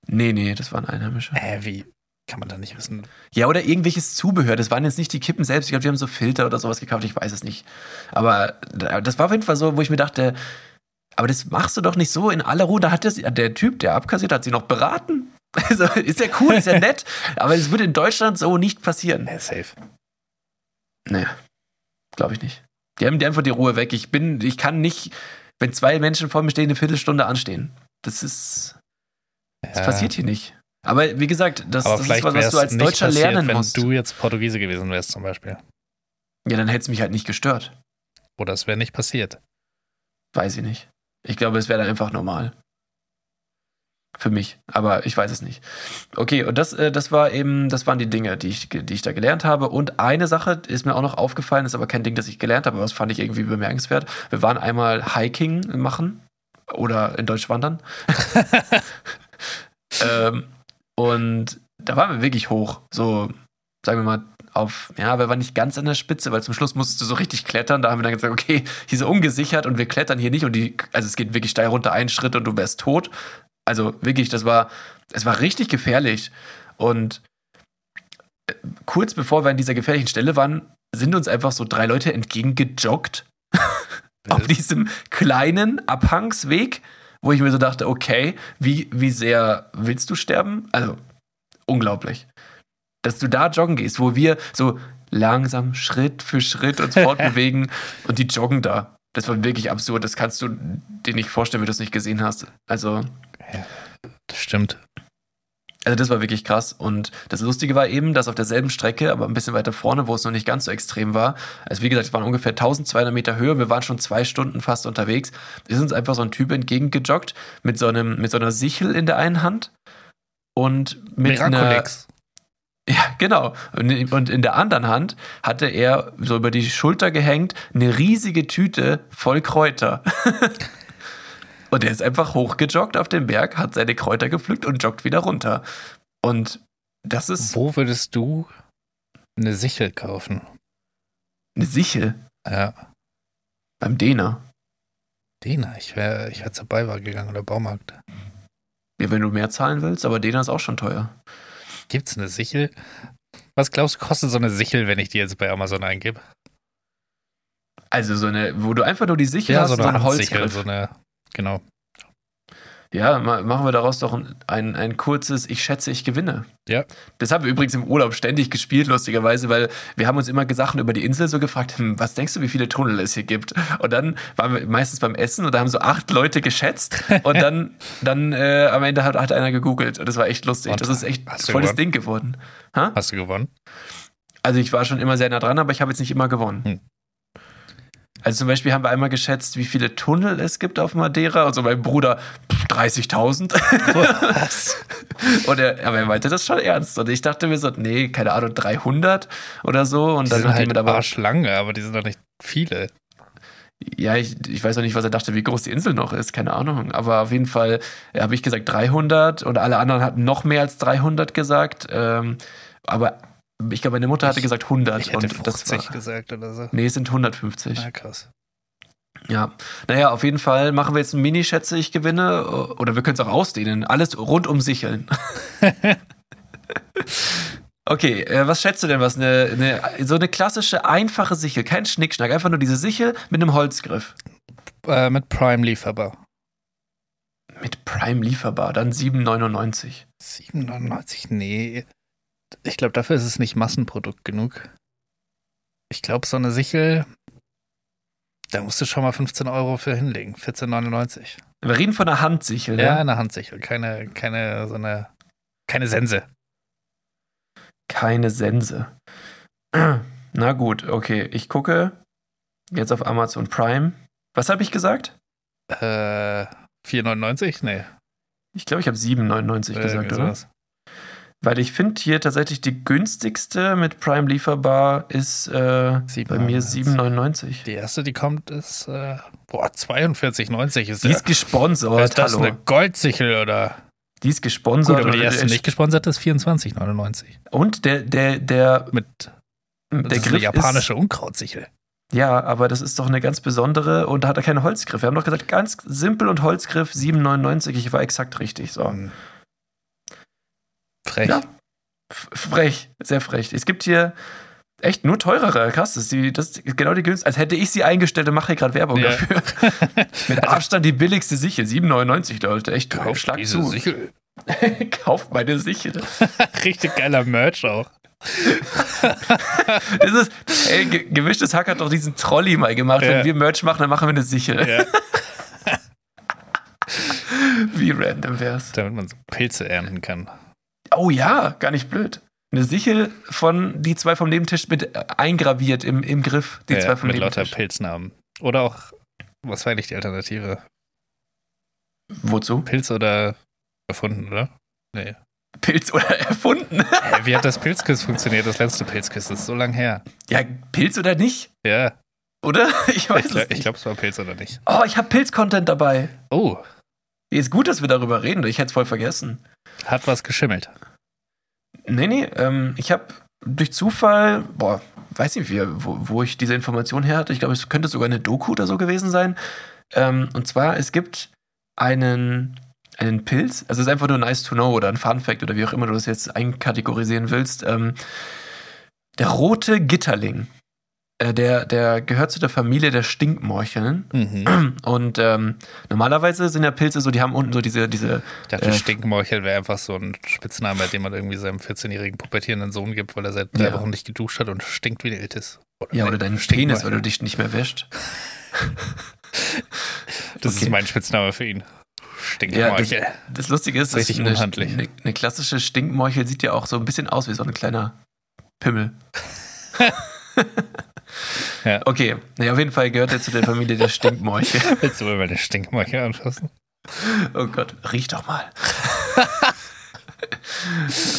Nee, nee, das waren Einheimische. Äh, wie? Kann man da nicht wissen? Ja, oder irgendwelches Zubehör. Das waren jetzt nicht die Kippen selbst. Ich glaube, die haben so Filter oder sowas gekauft. Ich weiß es nicht. Aber das war auf jeden Fall so, wo ich mir dachte, aber das machst du doch nicht so in aller Ruhe. Da hat das, der Typ, der abkassiert, hat sie noch beraten. Also, ist ja cool, ist ja nett. Aber es würde in Deutschland so nicht passieren. Äh, safe. Naja, glaube ich nicht. Die haben die einfach die Ruhe weg. Ich bin, ich kann nicht, wenn zwei Menschen vor mir stehen, eine Viertelstunde anstehen. Das ist, das Ja. passiert hier nicht. Aber wie gesagt, das, das ist was, was du als Deutscher passiert, lernen wenn musst. du jetzt Portugiese gewesen wärst zum Beispiel. Ja, dann hätte es mich halt nicht gestört. Oder es wäre nicht passiert. Weiß ich nicht. Ich glaube, es wäre dann einfach normal. Für mich. Aber ich weiß es nicht. Okay, und das, äh, das war eben, das waren die Dinge, die ich, die ich da gelernt habe. Und eine Sache ist mir auch noch aufgefallen, ist aber kein Ding, das ich gelernt habe, aber das fand ich irgendwie bemerkenswert. Wir waren einmal Hiking machen oder in Deutsch wandern. [LAUGHS] ähm, und da waren wir wirklich hoch. So, sagen wir mal, auf, ja, wir waren nicht ganz an der Spitze, weil zum Schluss musstest du so richtig klettern. Da haben wir dann gesagt, okay, hier ist ungesichert und wir klettern hier nicht und die, also es geht wirklich steil runter, einen Schritt und du wärst tot. Also wirklich, das war, es war richtig gefährlich. Und äh, kurz bevor wir an dieser gefährlichen Stelle waren, sind uns einfach so drei Leute entgegengejoggt [LAUGHS] auf diesem kleinen Abhangsweg, wo ich mir so dachte, okay, wie, wie sehr willst du sterben? Also, unglaublich. dass du da joggen gehst, wo wir so langsam Schritt für Schritt uns [LAUGHS] fortbewegen und die joggen da. Das war wirklich absurd. Das kannst du dir nicht vorstellen, wenn du es nicht gesehen hast. Also, Das stimmt. also das war wirklich krass. Und das Lustige war eben, dass auf derselben Strecke, aber ein bisschen weiter vorne, wo es noch nicht ganz so extrem war, also wie gesagt, es waren ungefähr 1200 Meter Höhe, wir waren schon zwei Stunden fast unterwegs, ist uns einfach so ein Typ entgegengejoggt mit so, einem, mit so einer Sichel in der einen Hand und mit einer, Miraculix. [LAUGHS] Ja, genau. Und und in der anderen Hand hatte er so über die Schulter gehängt eine riesige Tüte voll Kräuter. [LAUGHS] und er ist einfach hochgejoggt auf den Berg, hat seine Kräuter gepflückt und joggt wieder runter. Und das ist Wo würdest du eine Sichel kaufen? eine Sichel Ja, beim Däner. Dena. Ich wäre ich wär zur Beiwahr gegangen oder Baumarkt. Ja, wenn du mehr zahlen willst, aber Däner ist auch schon teuer. Gibt's eine Sichel? Was glaubst du, kostet so eine Sichel, wenn ich die jetzt bei Amazon eingebe? Also so eine, wo du einfach nur die Sichel Ja, hast, so so eine ein Handsichel, Holzgriff. so eine, genau. Ja, ma- machen wir daraus doch ein, ein, ein kurzes Ich schätze, ich gewinne. Ja. Das haben wir übrigens im Urlaub ständig gespielt, lustigerweise, weil wir haben uns immer Sachen über die Insel so gefragt, hm, was denkst du, wie viele Tunnel es hier gibt? Und dann waren wir meistens beim Essen und da haben so acht Leute geschätzt [LAUGHS] und dann, dann äh, am Ende hat, hat einer gegoogelt und das war echt lustig. Und das ist echt volles gewonnen? Ding geworden. Ha? Hast du gewonnen? Also ich war schon immer sehr nah dran, aber ich habe jetzt nicht immer gewonnen. Hm. Also zum Beispiel haben wir einmal geschätzt, wie viele Tunnel es gibt auf Madeira. Also mein Bruder, pff, 30.000. Was? [LAUGHS] Und er, aber er meinte das schon ernst. Und ich dachte mir so, nee, keine Ahnung, 300 oder so. Und Die dann sind halt mit aber, arschlange, aber die sind doch nicht viele. ja, ich, ich weiß auch nicht, was er dachte, wie groß die Insel noch ist, keine Ahnung. Aber auf jeden Fall äh, habe ich gesagt 300 und alle anderen hatten noch mehr als 300 gesagt. Ähm, aber ich glaube, meine Mutter hatte gesagt 100. Ich hätte und das 50 war, gesagt oder so. nee, es sind 150. Na, krass. Ja, naja, auf jeden Fall machen wir jetzt ein Mini-Schätze, ich gewinne. Oder wir können es auch ausdehnen. Alles rund um Sicheln. [LAUGHS] okay, äh, was schätzt du denn, was eine, eine, so eine klassische, einfache Sichel, kein Schnickschnack, einfach nur diese Sichel mit einem Holzgriff. Äh, mit Prime lieferbar. Mit Prime lieferbar, dann 7,99. 7,99? Nee. Ich glaube, dafür ist es nicht Massenprodukt genug. Ich glaube, so eine Sichel, da musst du schon mal 15 Euro für hinlegen. 14,99. Wir reden von einer Handsichel, Ja, ja? eine Handsichel. Keine, keine, so eine, keine Sense. Keine Sense. [CLEARS THROAT] Na gut, okay, ich gucke jetzt auf Amazon Prime. Was habe ich gesagt? Äh, 4,99? Nee. Ich glaube, ich habe 7,99 Äh, gesagt, oder? Weil ich finde hier tatsächlich die günstigste mit Prime lieferbar ist äh, bei mir 7,99. 7,99. Die erste, die kommt, ist, äh, boah, 42,90 ist Die ja. ist gesponsert, Ist das hallo. eine Goldzichel oder? Die ist gesponsert. Gut, aber die erste nicht gesponsert ist 24,99. Und der, der, der, Mit der das ist Griff eine japanische Unkrautsichel. ist, ja, aber das ist doch eine ganz besondere und da hat er keinen Holzgriff. Wir haben doch gesagt, ganz simpel und Holzgriff 7,99. Ich war exakt richtig. So. Hm. Frech. Ja. Frech, sehr frech. Es gibt hier echt nur teurere. Krass, das ist, die, das ist genau die günstigste. Als hätte ich sie eingestellt und mache gerade Werbung Ja. dafür. [LAUGHS] Mit Abstand die billigste Sichel, 7,99 Leute. Echt, Kauf schlag diese zu. Sichel. [LAUGHS] Kauft meine Sichel. [LAUGHS] Richtig geiler Merch auch. Das ist, ey, Ge- gemischtes Hack hat doch diesen Trolley mal gemacht. Ja. Wenn wir Merch machen, dann machen wir eine Sichel. Ja, Wie random wär's. damit man so Pilze ernten kann. Oh ja, gar nicht blöd. Eine Sichel von die zwei vom Nebentisch mit äh, eingraviert im, im Griff. Die ja, zwei vom mit lauter Nebentisch. Pilznamen. Oder auch, was war eigentlich die Alternative? Wozu? Pilz oder erfunden, oder? Nee. Pilz oder erfunden? [LAUGHS] Hä, wie hat das Pilzquiz funktioniert? Das letzte Pilzquiz das ist so lang her. Ja, Pilz oder nicht? Ja, Oder? [LAUGHS] Ich weiß ich, es glaub- nicht. ich glaube, es war Pilz oder nicht. Oh, ich habe Pilz-Content dabei. Oh, Ist gut, dass wir darüber reden. Ich hätte es voll vergessen. hat was geschimmelt. Nee, nee, ähm, ich habe durch Zufall, boah, weiß nicht, wie, wo, wo ich diese Information her hatte. Ich glaube, es könnte sogar eine Doku oder so gewesen sein. Ähm, und zwar, es gibt einen, einen Pilz, also es ist einfach nur nice to know oder ein Fun Fact oder wie auch immer du das jetzt einkategorisieren willst. Ähm, der rote Gitterling. Äh, der, der gehört zu der Familie der Stinkmorcheln. Mhm. Und ähm, normalerweise sind ja Pilze so, die haben unten so diese, diese Ich dachte, Äh, Stinkmorchel wäre einfach so ein Spitzname, den man irgendwie seinem 14-jährigen pubertierenden Sohn gibt, weil er seit drei Ja. Wochen nicht geduscht hat und stinkt wie ein Iltis. ja, oder deinen Penis, Stinkmorchel. weil du dich nicht mehr wäscht. Das Okay. ist mein Spitzname für ihn. Ja, das, Stinkmorchel. das Lustige ist, dass eine, eine, eine klassische Stinkmorchel sieht ja auch so ein bisschen aus wie so ein kleiner Pimmel. [LAUGHS] Ja. Okay, naja, auf jeden Fall gehört er zu der Familie der Stinkmorchel. [LAUGHS] Willst du mal meine Stinkmorchel anfassen? Oh Gott, riech doch mal. [LAUGHS]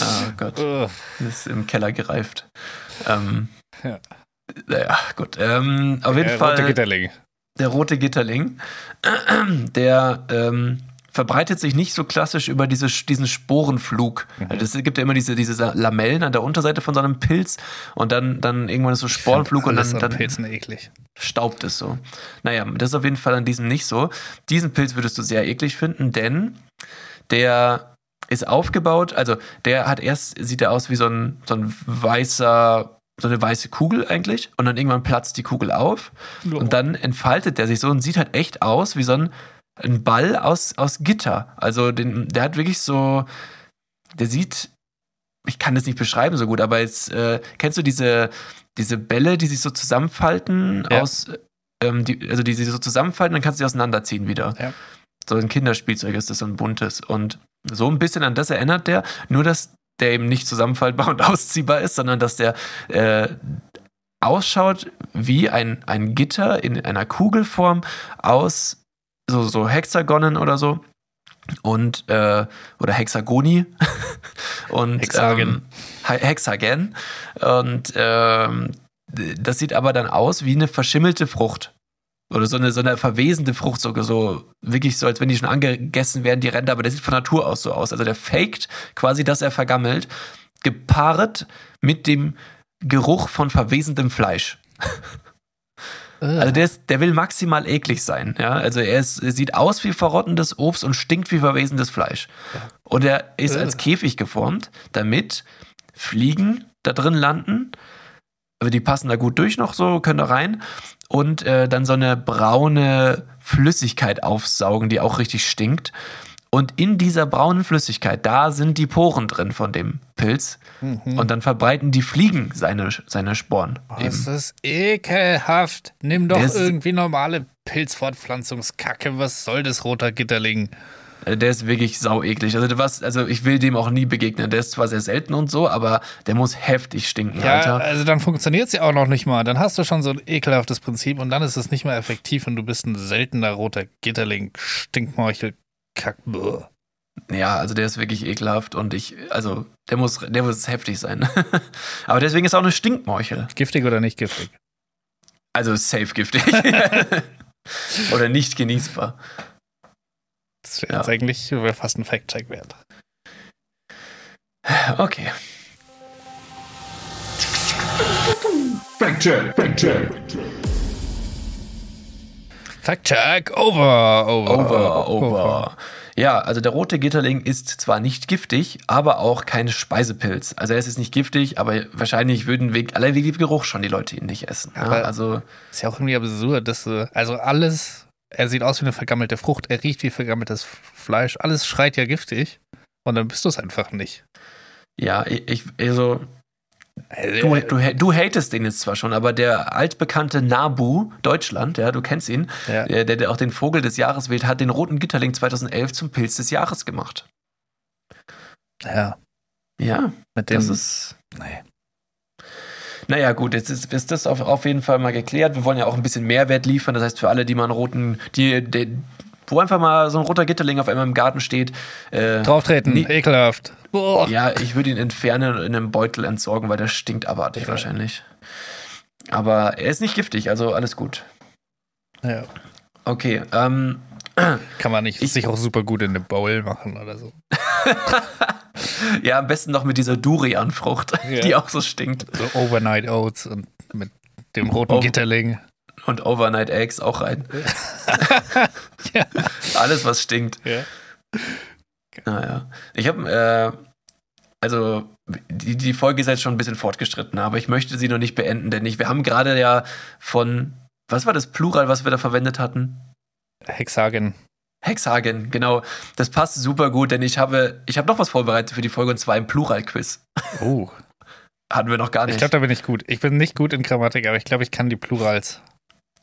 oh Gott, Ugh. ist im Keller gereift. Ähm, Ja. Naja, gut. Ähm, auf jeden Der Fall Rote Gitterling. der rote Gitterling, der ähm, verbreitet sich nicht so klassisch über diese, diesen Sporenflug. Mhm. Also Es gibt ja immer diese, diese Lamellen an der Unterseite von so einem Pilz und dann, dann irgendwann ist so Sporenflug und dann, an dann Pilzen eklig. staubt es so. Naja, das ist auf jeden Fall an diesem nicht so. Diesen Pilz würdest du sehr eklig finden, denn der ist aufgebaut, also der hat erst, sieht er aus wie so ein, so ein weißer, so eine weiße Kugel eigentlich und dann irgendwann platzt die Kugel auf und dann entfaltet der sich so und sieht halt echt aus wie so ein, ein Ball aus, aus Gitter. Also den, der hat wirklich so, der sieht, ich kann das nicht beschreiben so gut, aber jetzt, äh, kennst du diese, diese Bälle, die sich so zusammenfalten Ja. aus, ähm, die, also die sich so zusammenfalten, dann kannst du sie auseinanderziehen wieder. Ja. So ein Kinderspielzeug ist das, so ein buntes. Und so ein bisschen an das erinnert der, nur dass der eben nicht zusammenfaltbar [LAUGHS] und ausziehbar ist, sondern dass der äh, ausschaut wie ein, ein Gitter in einer Kugelform aus so, so Hexagonen oder so. Und, äh, oder Hexagoni. [LAUGHS] und, Hexagen. Ähm, He- Hexagen. Und ähm, das sieht aber dann aus wie eine verschimmelte Frucht. Oder so eine, so eine verwesende Frucht, so, so wirklich so, als wenn die schon angegessen werden, die Ränder, aber der sieht von Natur aus so aus. Also der faked quasi, dass er vergammelt, gepaart mit dem Geruch von verwesendem Fleisch. [LAUGHS] Also der, ist, der will maximal eklig sein. Ja? Also er, ist, er sieht aus wie verrottendes Obst und stinkt wie verwesendes Fleisch. Und er ist Äh. als Käfig geformt, damit Fliegen da drin landen. Aber die passen da gut durch noch so, können da rein. Und äh, dann so eine braune Flüssigkeit aufsaugen, die auch richtig stinkt. Und in dieser braunen Flüssigkeit, da sind die Poren drin von dem Pilz. Mhm. Und dann verbreiten die Fliegen seine, seine Sporen. Oh, eben. das ist ekelhaft. Nimm doch Der ist- irgendwie normale Pilzfortpflanzungskacke. Was soll das, roter Gitterling? Also Der ist wirklich sau eklig. Also, was, also ich will dem auch nie begegnen. Der ist zwar sehr selten und so, aber der muss heftig stinken, Ja, Alter. also dann funktioniert es ja auch noch nicht mal. Dann hast du schon so ein ekelhaftes Prinzip und dann ist es nicht mehr effektiv und du bist ein seltener roter Gitterling, Stinkmorchel, Kack. Buh. Ja, also der ist wirklich ekelhaft und ich, also der muss, der muss heftig sein. [LAUGHS] aber deswegen ist auch eine Stinkmorchel. Giftig oder nicht giftig? Also safe giftig. [LAUGHS] Oder nicht genießbar. Das wäre Ja. jetzt eigentlich wär fast ein Fact-Check wert. Okay. Fact-check, Fact-check. Fact-Check, over, over, Over, over. Ja, also der rote Gitterling ist zwar nicht giftig, aber auch kein Speisepilz. Also er ist jetzt nicht giftig, aber wahrscheinlich würden wegen, allein wegen dem Geruch schon die Leute ihn nicht essen. Ja, also Ist ja auch irgendwie absurd, dass du, also alles, er sieht aus wie eine vergammelte Frucht, er riecht wie vergammeltes Fleisch, alles schreit ja giftig und dann bist du es einfach nicht. ja, ich, Also, Du, du, du hatest den jetzt zwar schon, aber der altbekannte Nabu Deutschland, ja, du kennst ihn, Ja. der, der auch den Vogel des Jahres wählt, hat den roten Gitterling 2011 zum Pilz des Jahres gemacht. ja, Ja, mit dem, das ist. nee. Naja, gut, jetzt ist, ist das auf, auf jeden Fall mal geklärt. Wir wollen ja auch ein bisschen Mehrwert liefern. Das heißt, für alle, die mal einen roten, die, die wo einfach mal so ein roter Gitterling auf einmal im Garten steht, äh, drauftreten, Nee. ekelhaft. Boah. ja, ich würde ihn entfernen und in einem Beutel entsorgen, weil der stinkt abartig Ja. wahrscheinlich. Aber er ist nicht giftig, also alles gut. Ja. Okay, ähm, [CLEARS THROAT] Kann man nicht Ich- sich auch super gut in eine Bowl machen oder so. [LAUGHS] Ja, am besten noch mit dieser Durianfrucht, Ja. die auch so stinkt. So Overnight Oats und mit dem roten Oh. Gitterling. Und Overnight Eggs auch rein. [LAUGHS] Ja. Alles, was stinkt. Ja. Naja. Ich habe, also die, die Folge ist jetzt schon ein bisschen fortgeschritten, aber ich möchte sie noch nicht beenden, denn ich, wir haben gerade ja von, was war das Plural, was wir da verwendet hatten? Hexagen. Hexagen, genau. Das passt super gut, denn ich habe, ich habe noch was vorbereitet für die Folge und zwar ein Plural-Quiz. Oh. [LAUGHS] Hatten wir noch gar nicht. Ich glaube, da bin ich gut. Ich bin nicht gut in Grammatik, aber ich glaube, ich kann die Plurals.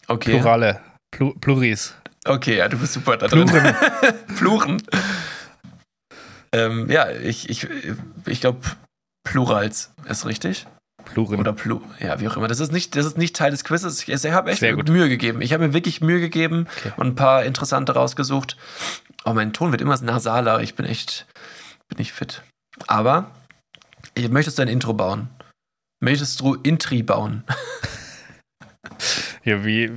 Okay. Plurale. Plu Pluris. Okay, ja, du bist super da drin. Pluren. [LAUGHS] Pluren. ähm, ja, ich, ich, ich glaube, Plurals ist richtig. Pluren. Oder Plu, ja, wie auch immer. Das ist nicht, das ist nicht Teil des Quizzes. Ich, ich habe echt. Mühe gegeben. Ich habe mir wirklich Mühe gegeben Okay. und ein paar interessante rausgesucht. Oh, mein Ton wird immer nasaler. Ich bin echt, bin nicht fit. Aber, möchtest du ein Intro bauen? Möchtest du Intri bauen? [LAUGHS] Ja, wie,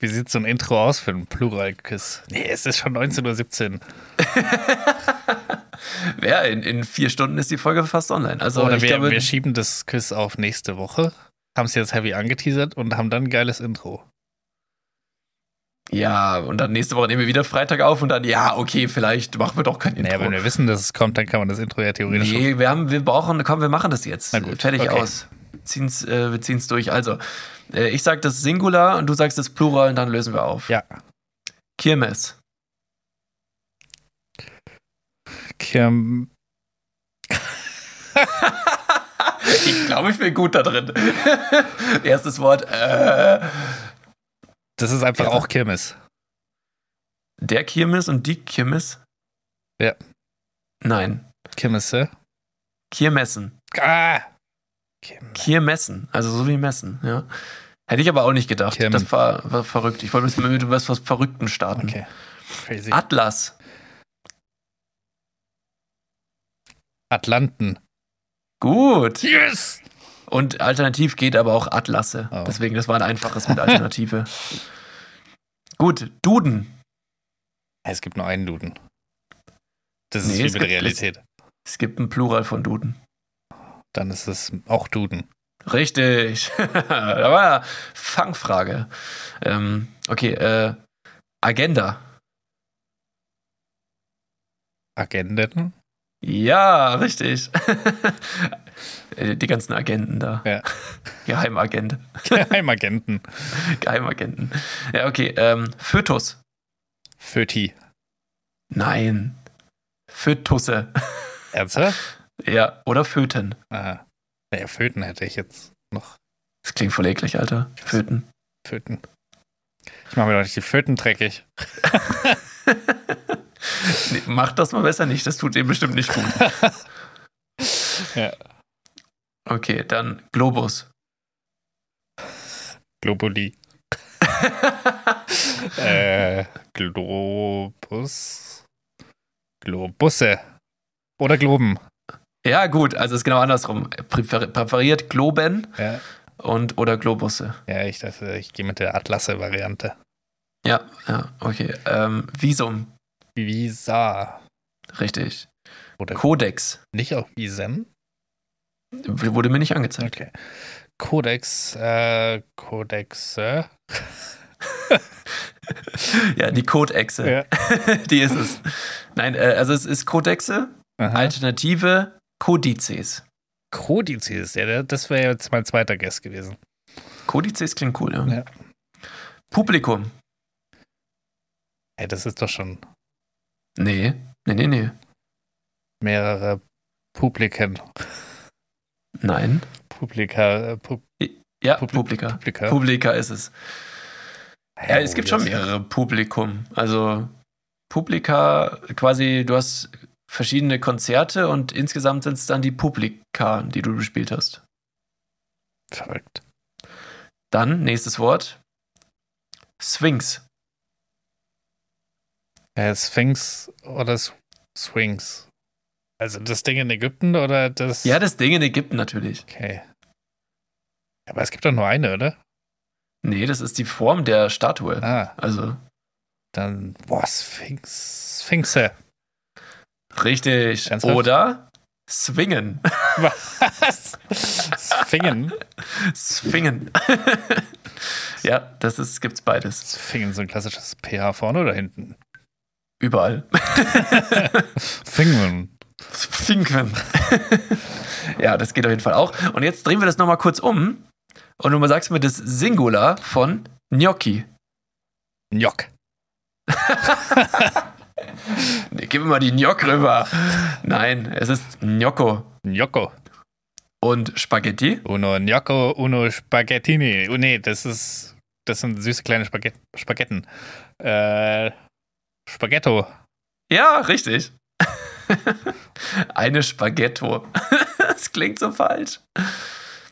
wie sieht so ein Intro aus für einen Plural-Quiz? Nee, es ist schon 19.17 Uhr. [LAUGHS] Ja, in, in vier Stunden ist die Folge fast online. Also, Oder wir, glaube, wir schieben das Quiz auf nächste Woche, haben es jetzt heavy angeteasert und haben dann ein geiles Intro. ja, und dann nächste Woche nehmen wir wieder Freitag auf und dann, ja, okay, vielleicht machen wir doch kein Intro. Naja, wenn wir wissen, dass es kommt, dann kann man das Intro ja theoretisch schon. Nee, wir, haben, wir brauchen, komm, wir machen das jetzt. Na gut, Fertig okay. aus. Ziehen's, äh, wir ziehen es durch. Also, ich sag das Singular und du sagst das Plural und dann lösen wir auf. Ja. Kirmes. Kirm [LAUGHS] ich glaube, ich bin gut da drin. [LAUGHS] Erstes Wort. Äh, das ist einfach Ja. auch Kirmes. der Kirmes und die Kirmes? Ja. Nein. Kirmesse. Kirmessen. Ah! Kirm Kirmessen. Also so wie Messen, ja. Hätte ich aber auch nicht gedacht. Kirmen. Das war, war verrückt. Ich wollte mit, mit was, was Verrückten starten. Okay. Crazy. Atlas. Atlanten. Gut. Yes! Und alternativ geht aber auch Atlasse. Oh. Deswegen, das war ein einfaches mit Alternative. [LAUGHS] Gut, Duden. Es gibt nur einen Duden. Das ist Nee, wie es mit der gibt- Realität. Es gibt ein Plural von Duden. Dann ist es auch Duden. Richtig. [LAUGHS] da war ja Fangfrage. Ähm, okay, äh, Agenda. Agenden. Ja, richtig. [LAUGHS] Äh, Die ganzen Agenten da. Ja. [LAUGHS] Geheimagent. Geheimagenten. Geheimagenten. Ja, okay. Ähm, Fötus. Föti. Nein. Fötusse. Ernsthaft? Ja, oder Föten. Aha. Naja, Föten hätte ich jetzt noch. Das klingt voll eklig, Alter. Föten. Föten. Ich mache mir doch nicht die Föten dreckig. [LAUGHS] Nee, mach das mal besser nicht, das tut dem bestimmt nicht gut. [LAUGHS] Ja. Okay, dann Globus. Globuli. [LAUGHS] äh, Globus. Globusse. Oder Globen. Ja, gut, also ist genau andersrum. Präfer präferiert Globen Ja, und oder Globusse. ja ich dachte, ich gehe mit der Atlasse-Variante. Ja, ja, okay. Ähm, Visum, Visa. richtig. Oder Kodex, nicht auch Visen? wurde mir nicht angezeigt. Okay. Codex, äh, Codexe. [LAUGHS] Ja, die Codechse, Ja. [LAUGHS] die ist es. Nein, äh, also es ist Codexe, Aha. Alternative Kodizes. Kodizes, ja, das wäre jetzt mein zweiter Guess gewesen. Kodizes klingt cool, ja. Ja. Publikum, Hey, das ist doch schon nee, nee, nee, nee. mehrere Publiken. Nein. Publika, äh, Pub, Ja, Publi- Publika. Publika. Publika ist es. Ja, es gibt schon mehrere Publikum. Also Publika, quasi, du hast verschiedene Konzerte und insgesamt sind es dann die Publika, die du gespielt hast. Verrückt. Dann, nächstes Wort. Sphinx. Äh, Sphinx oder S- Swings? Also das Ding in Ägypten oder das. Ja, das Ding in Ägypten natürlich. Okay. Aber es gibt doch nur eine, oder? Nee, das ist die Form der Statue. Ah, Also, dann. Boah, Sphinx. Sphinxe. Richtig. Ernsthaft? Oder Swingen. Was? Sphingen? Swingen. [LAUGHS] ja, das ist, gibt's beides. Sphingen, so ein klassisches PH vorne oder hinten? Überall. [LAUGHS] Fingen. Finken. [LAUGHS] ja, das geht auf jeden Fall auch. Und jetzt drehen wir das nochmal kurz um. Und du sagst mir das Singular von Gnocchi. Njock. Gib mir mal die Gnoc rüber. Nein, es ist Gnocco. Gnocco. Und Spaghetti? Uno Gnocco, uno Spaghettini. Oh nee, das ist. Das sind süße kleine Spaghet Spaghetten. Äh, Spaghetto. Ja, richtig. [LAUGHS] Eine Spaghetto. [LAUGHS] das klingt so falsch.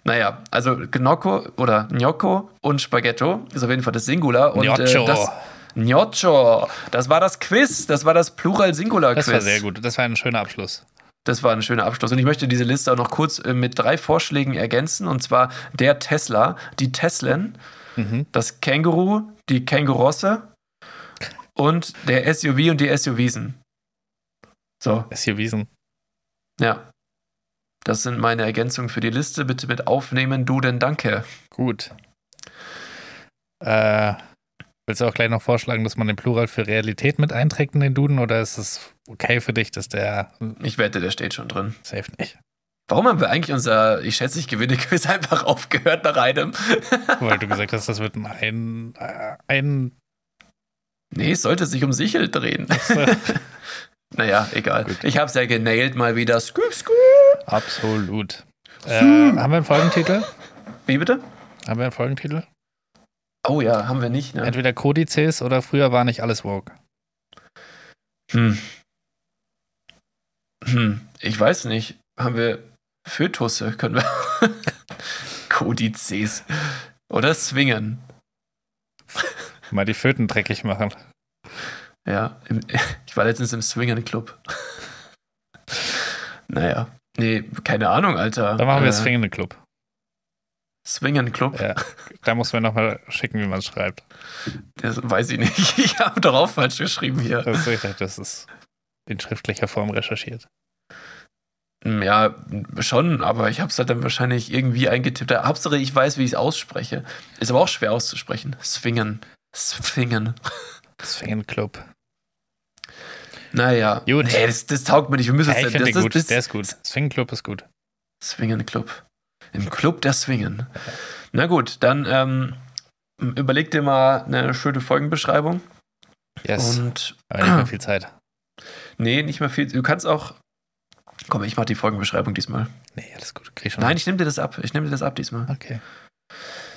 Naja, also Gnocco oder Gnocco und Spaghetto ist auf jeden Fall das Singular. Und. Äh, das, Gnoccho. Das war das Quiz. Das war das Plural-Singular-Quiz. Das war sehr gut. Das war ein schöner Abschluss. Das war ein schöner Abschluss. Und ich möchte diese Liste auch noch kurz äh, mit drei Vorschlägen ergänzen. Und zwar der Tesla, die Teslen, Mhm. das Känguru, die Kängurosse und der SUV und die SUVsen. So, Wiesen. ja. Das sind meine Ergänzungen für die Liste. Bitte mit aufnehmen, du denn danke. Gut. Äh, willst du auch gleich noch vorschlagen, dass man den Plural für Realität mit einträgt in den Duden oder ist es okay für dich, dass der Ich wette, der steht schon drin. safe nicht? Warum haben wir eigentlich unser Ich schätze, ich gewinne Quiz [LAUGHS] einfach aufgehört nach einem? [LAUGHS] Weil du gesagt hast, das wird ein, ein, äh, Nee, es sollte sich um Sichel drehen. [LAUGHS] naja, egal. Gut. Ich hab's ja genailt mal wieder. Scoop, scoop. absolut. Äh, haben wir einen Folgentitel? Wie bitte? Haben wir einen Folgentitel? Oh ja, haben wir nicht, ne? Entweder Kodizes oder früher war nicht alles woke. Hm. Hm. Ich weiß nicht. Haben wir Fötusse? Können wir. [LAUGHS] Kodizes. Oder Swingen. Mal die Föten dreckig machen. Ja, im, [LAUGHS] ich war letztens im Swingen-Club. [LAUGHS] naja. Nee, keine Ahnung, Alter. Da machen wir Äh, Swingende Club. Swingen-Club? Ja. Da muss man nochmal schicken, wie man es schreibt. Das weiß ich nicht. Ich habe doch auch falsch geschrieben hier. Das ist richtig, das ist in schriftlicher Form recherchiert. Ja, schon, aber ich habe es halt dann wahrscheinlich irgendwie eingetippt. Hauptsache, ich weiß, wie ich es ausspreche. Ist aber auch schwer auszusprechen. Swingen. Swingen. Swingende Club. Naja. Gut. Nee, das, das taugt mir nicht. Wir müssen Ja, ich das, finde das, gut. das, Der ist gut. Swing Club ist gut. Swingen Club. Im Club der Swingen. Na gut, dann ähm, überleg dir mal eine schöne Folgenbeschreibung. Yes. Und Aber nicht mehr viel Zeit. [CLEARS THROAT] nee, nicht mehr viel. Du kannst auch. Komm, ich mach die Folgenbeschreibung diesmal. Nee, alles gut. Krieg schon. Nein, ich nehme dir das ab. Ich nehme dir das ab diesmal. Okay.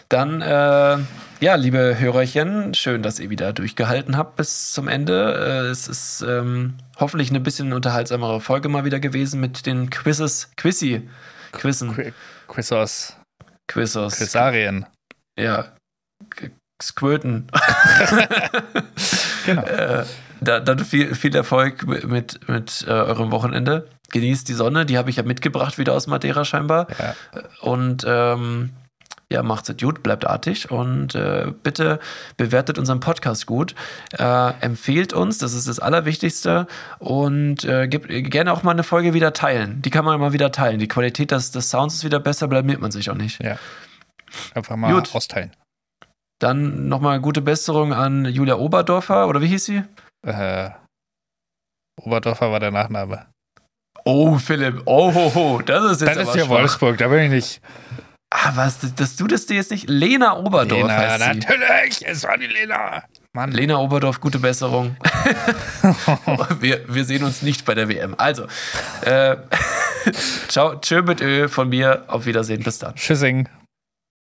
Dann, äh, ja, liebe Hörerchen, schön, dass ihr wieder durchgehalten habt bis zum Ende. Äh, es ist ähm, hoffentlich eine bisschen unterhaltsamere Folge mal wieder gewesen mit den Quizzes, Quizzy, Quizzen, Qu Quizos. Quizzes, Quizarien. ja, Squirten. [LAUGHS] Genau. äh, da, dann viel, viel Erfolg mit, mit äh, eurem Wochenende. Genießt die Sonne, die habe ich ja mitgebracht wieder aus Madeira scheinbar. Ja. Und ähm, ja, macht's gut, bleibt artig und äh, bitte bewertet unseren Podcast gut. Äh, empfehlt uns, das ist das Allerwichtigste. Und äh, gebt gerne auch mal eine Folge wieder teilen. Die kann man mal wieder teilen. Die Qualität des, des Sounds ist wieder besser, blamiert man sich auch nicht. Ja. Einfach mal Gut. austeilen. Dann nochmal gute Besserung an Julia Oberdorfer, oder wie hieß sie? Äh, Oberdorfer war der Nachname. Oh, Philipp, oh, ho, ho, das ist jetzt Das ist ja. Wolfsburg, da bin ich nicht. Ah, was, dass, du das dir jetzt nicht... Lena Oberdorf Lena, heißt sie. natürlich, es war die Lena. Mann. Lena Oberdorf, gute Besserung. [LAUGHS] wir, wir sehen uns nicht bei der WM. Also, äh, [LAUGHS] ciao, tschö mit Ö von mir. Auf Wiedersehen, bis dann. Tschüssing.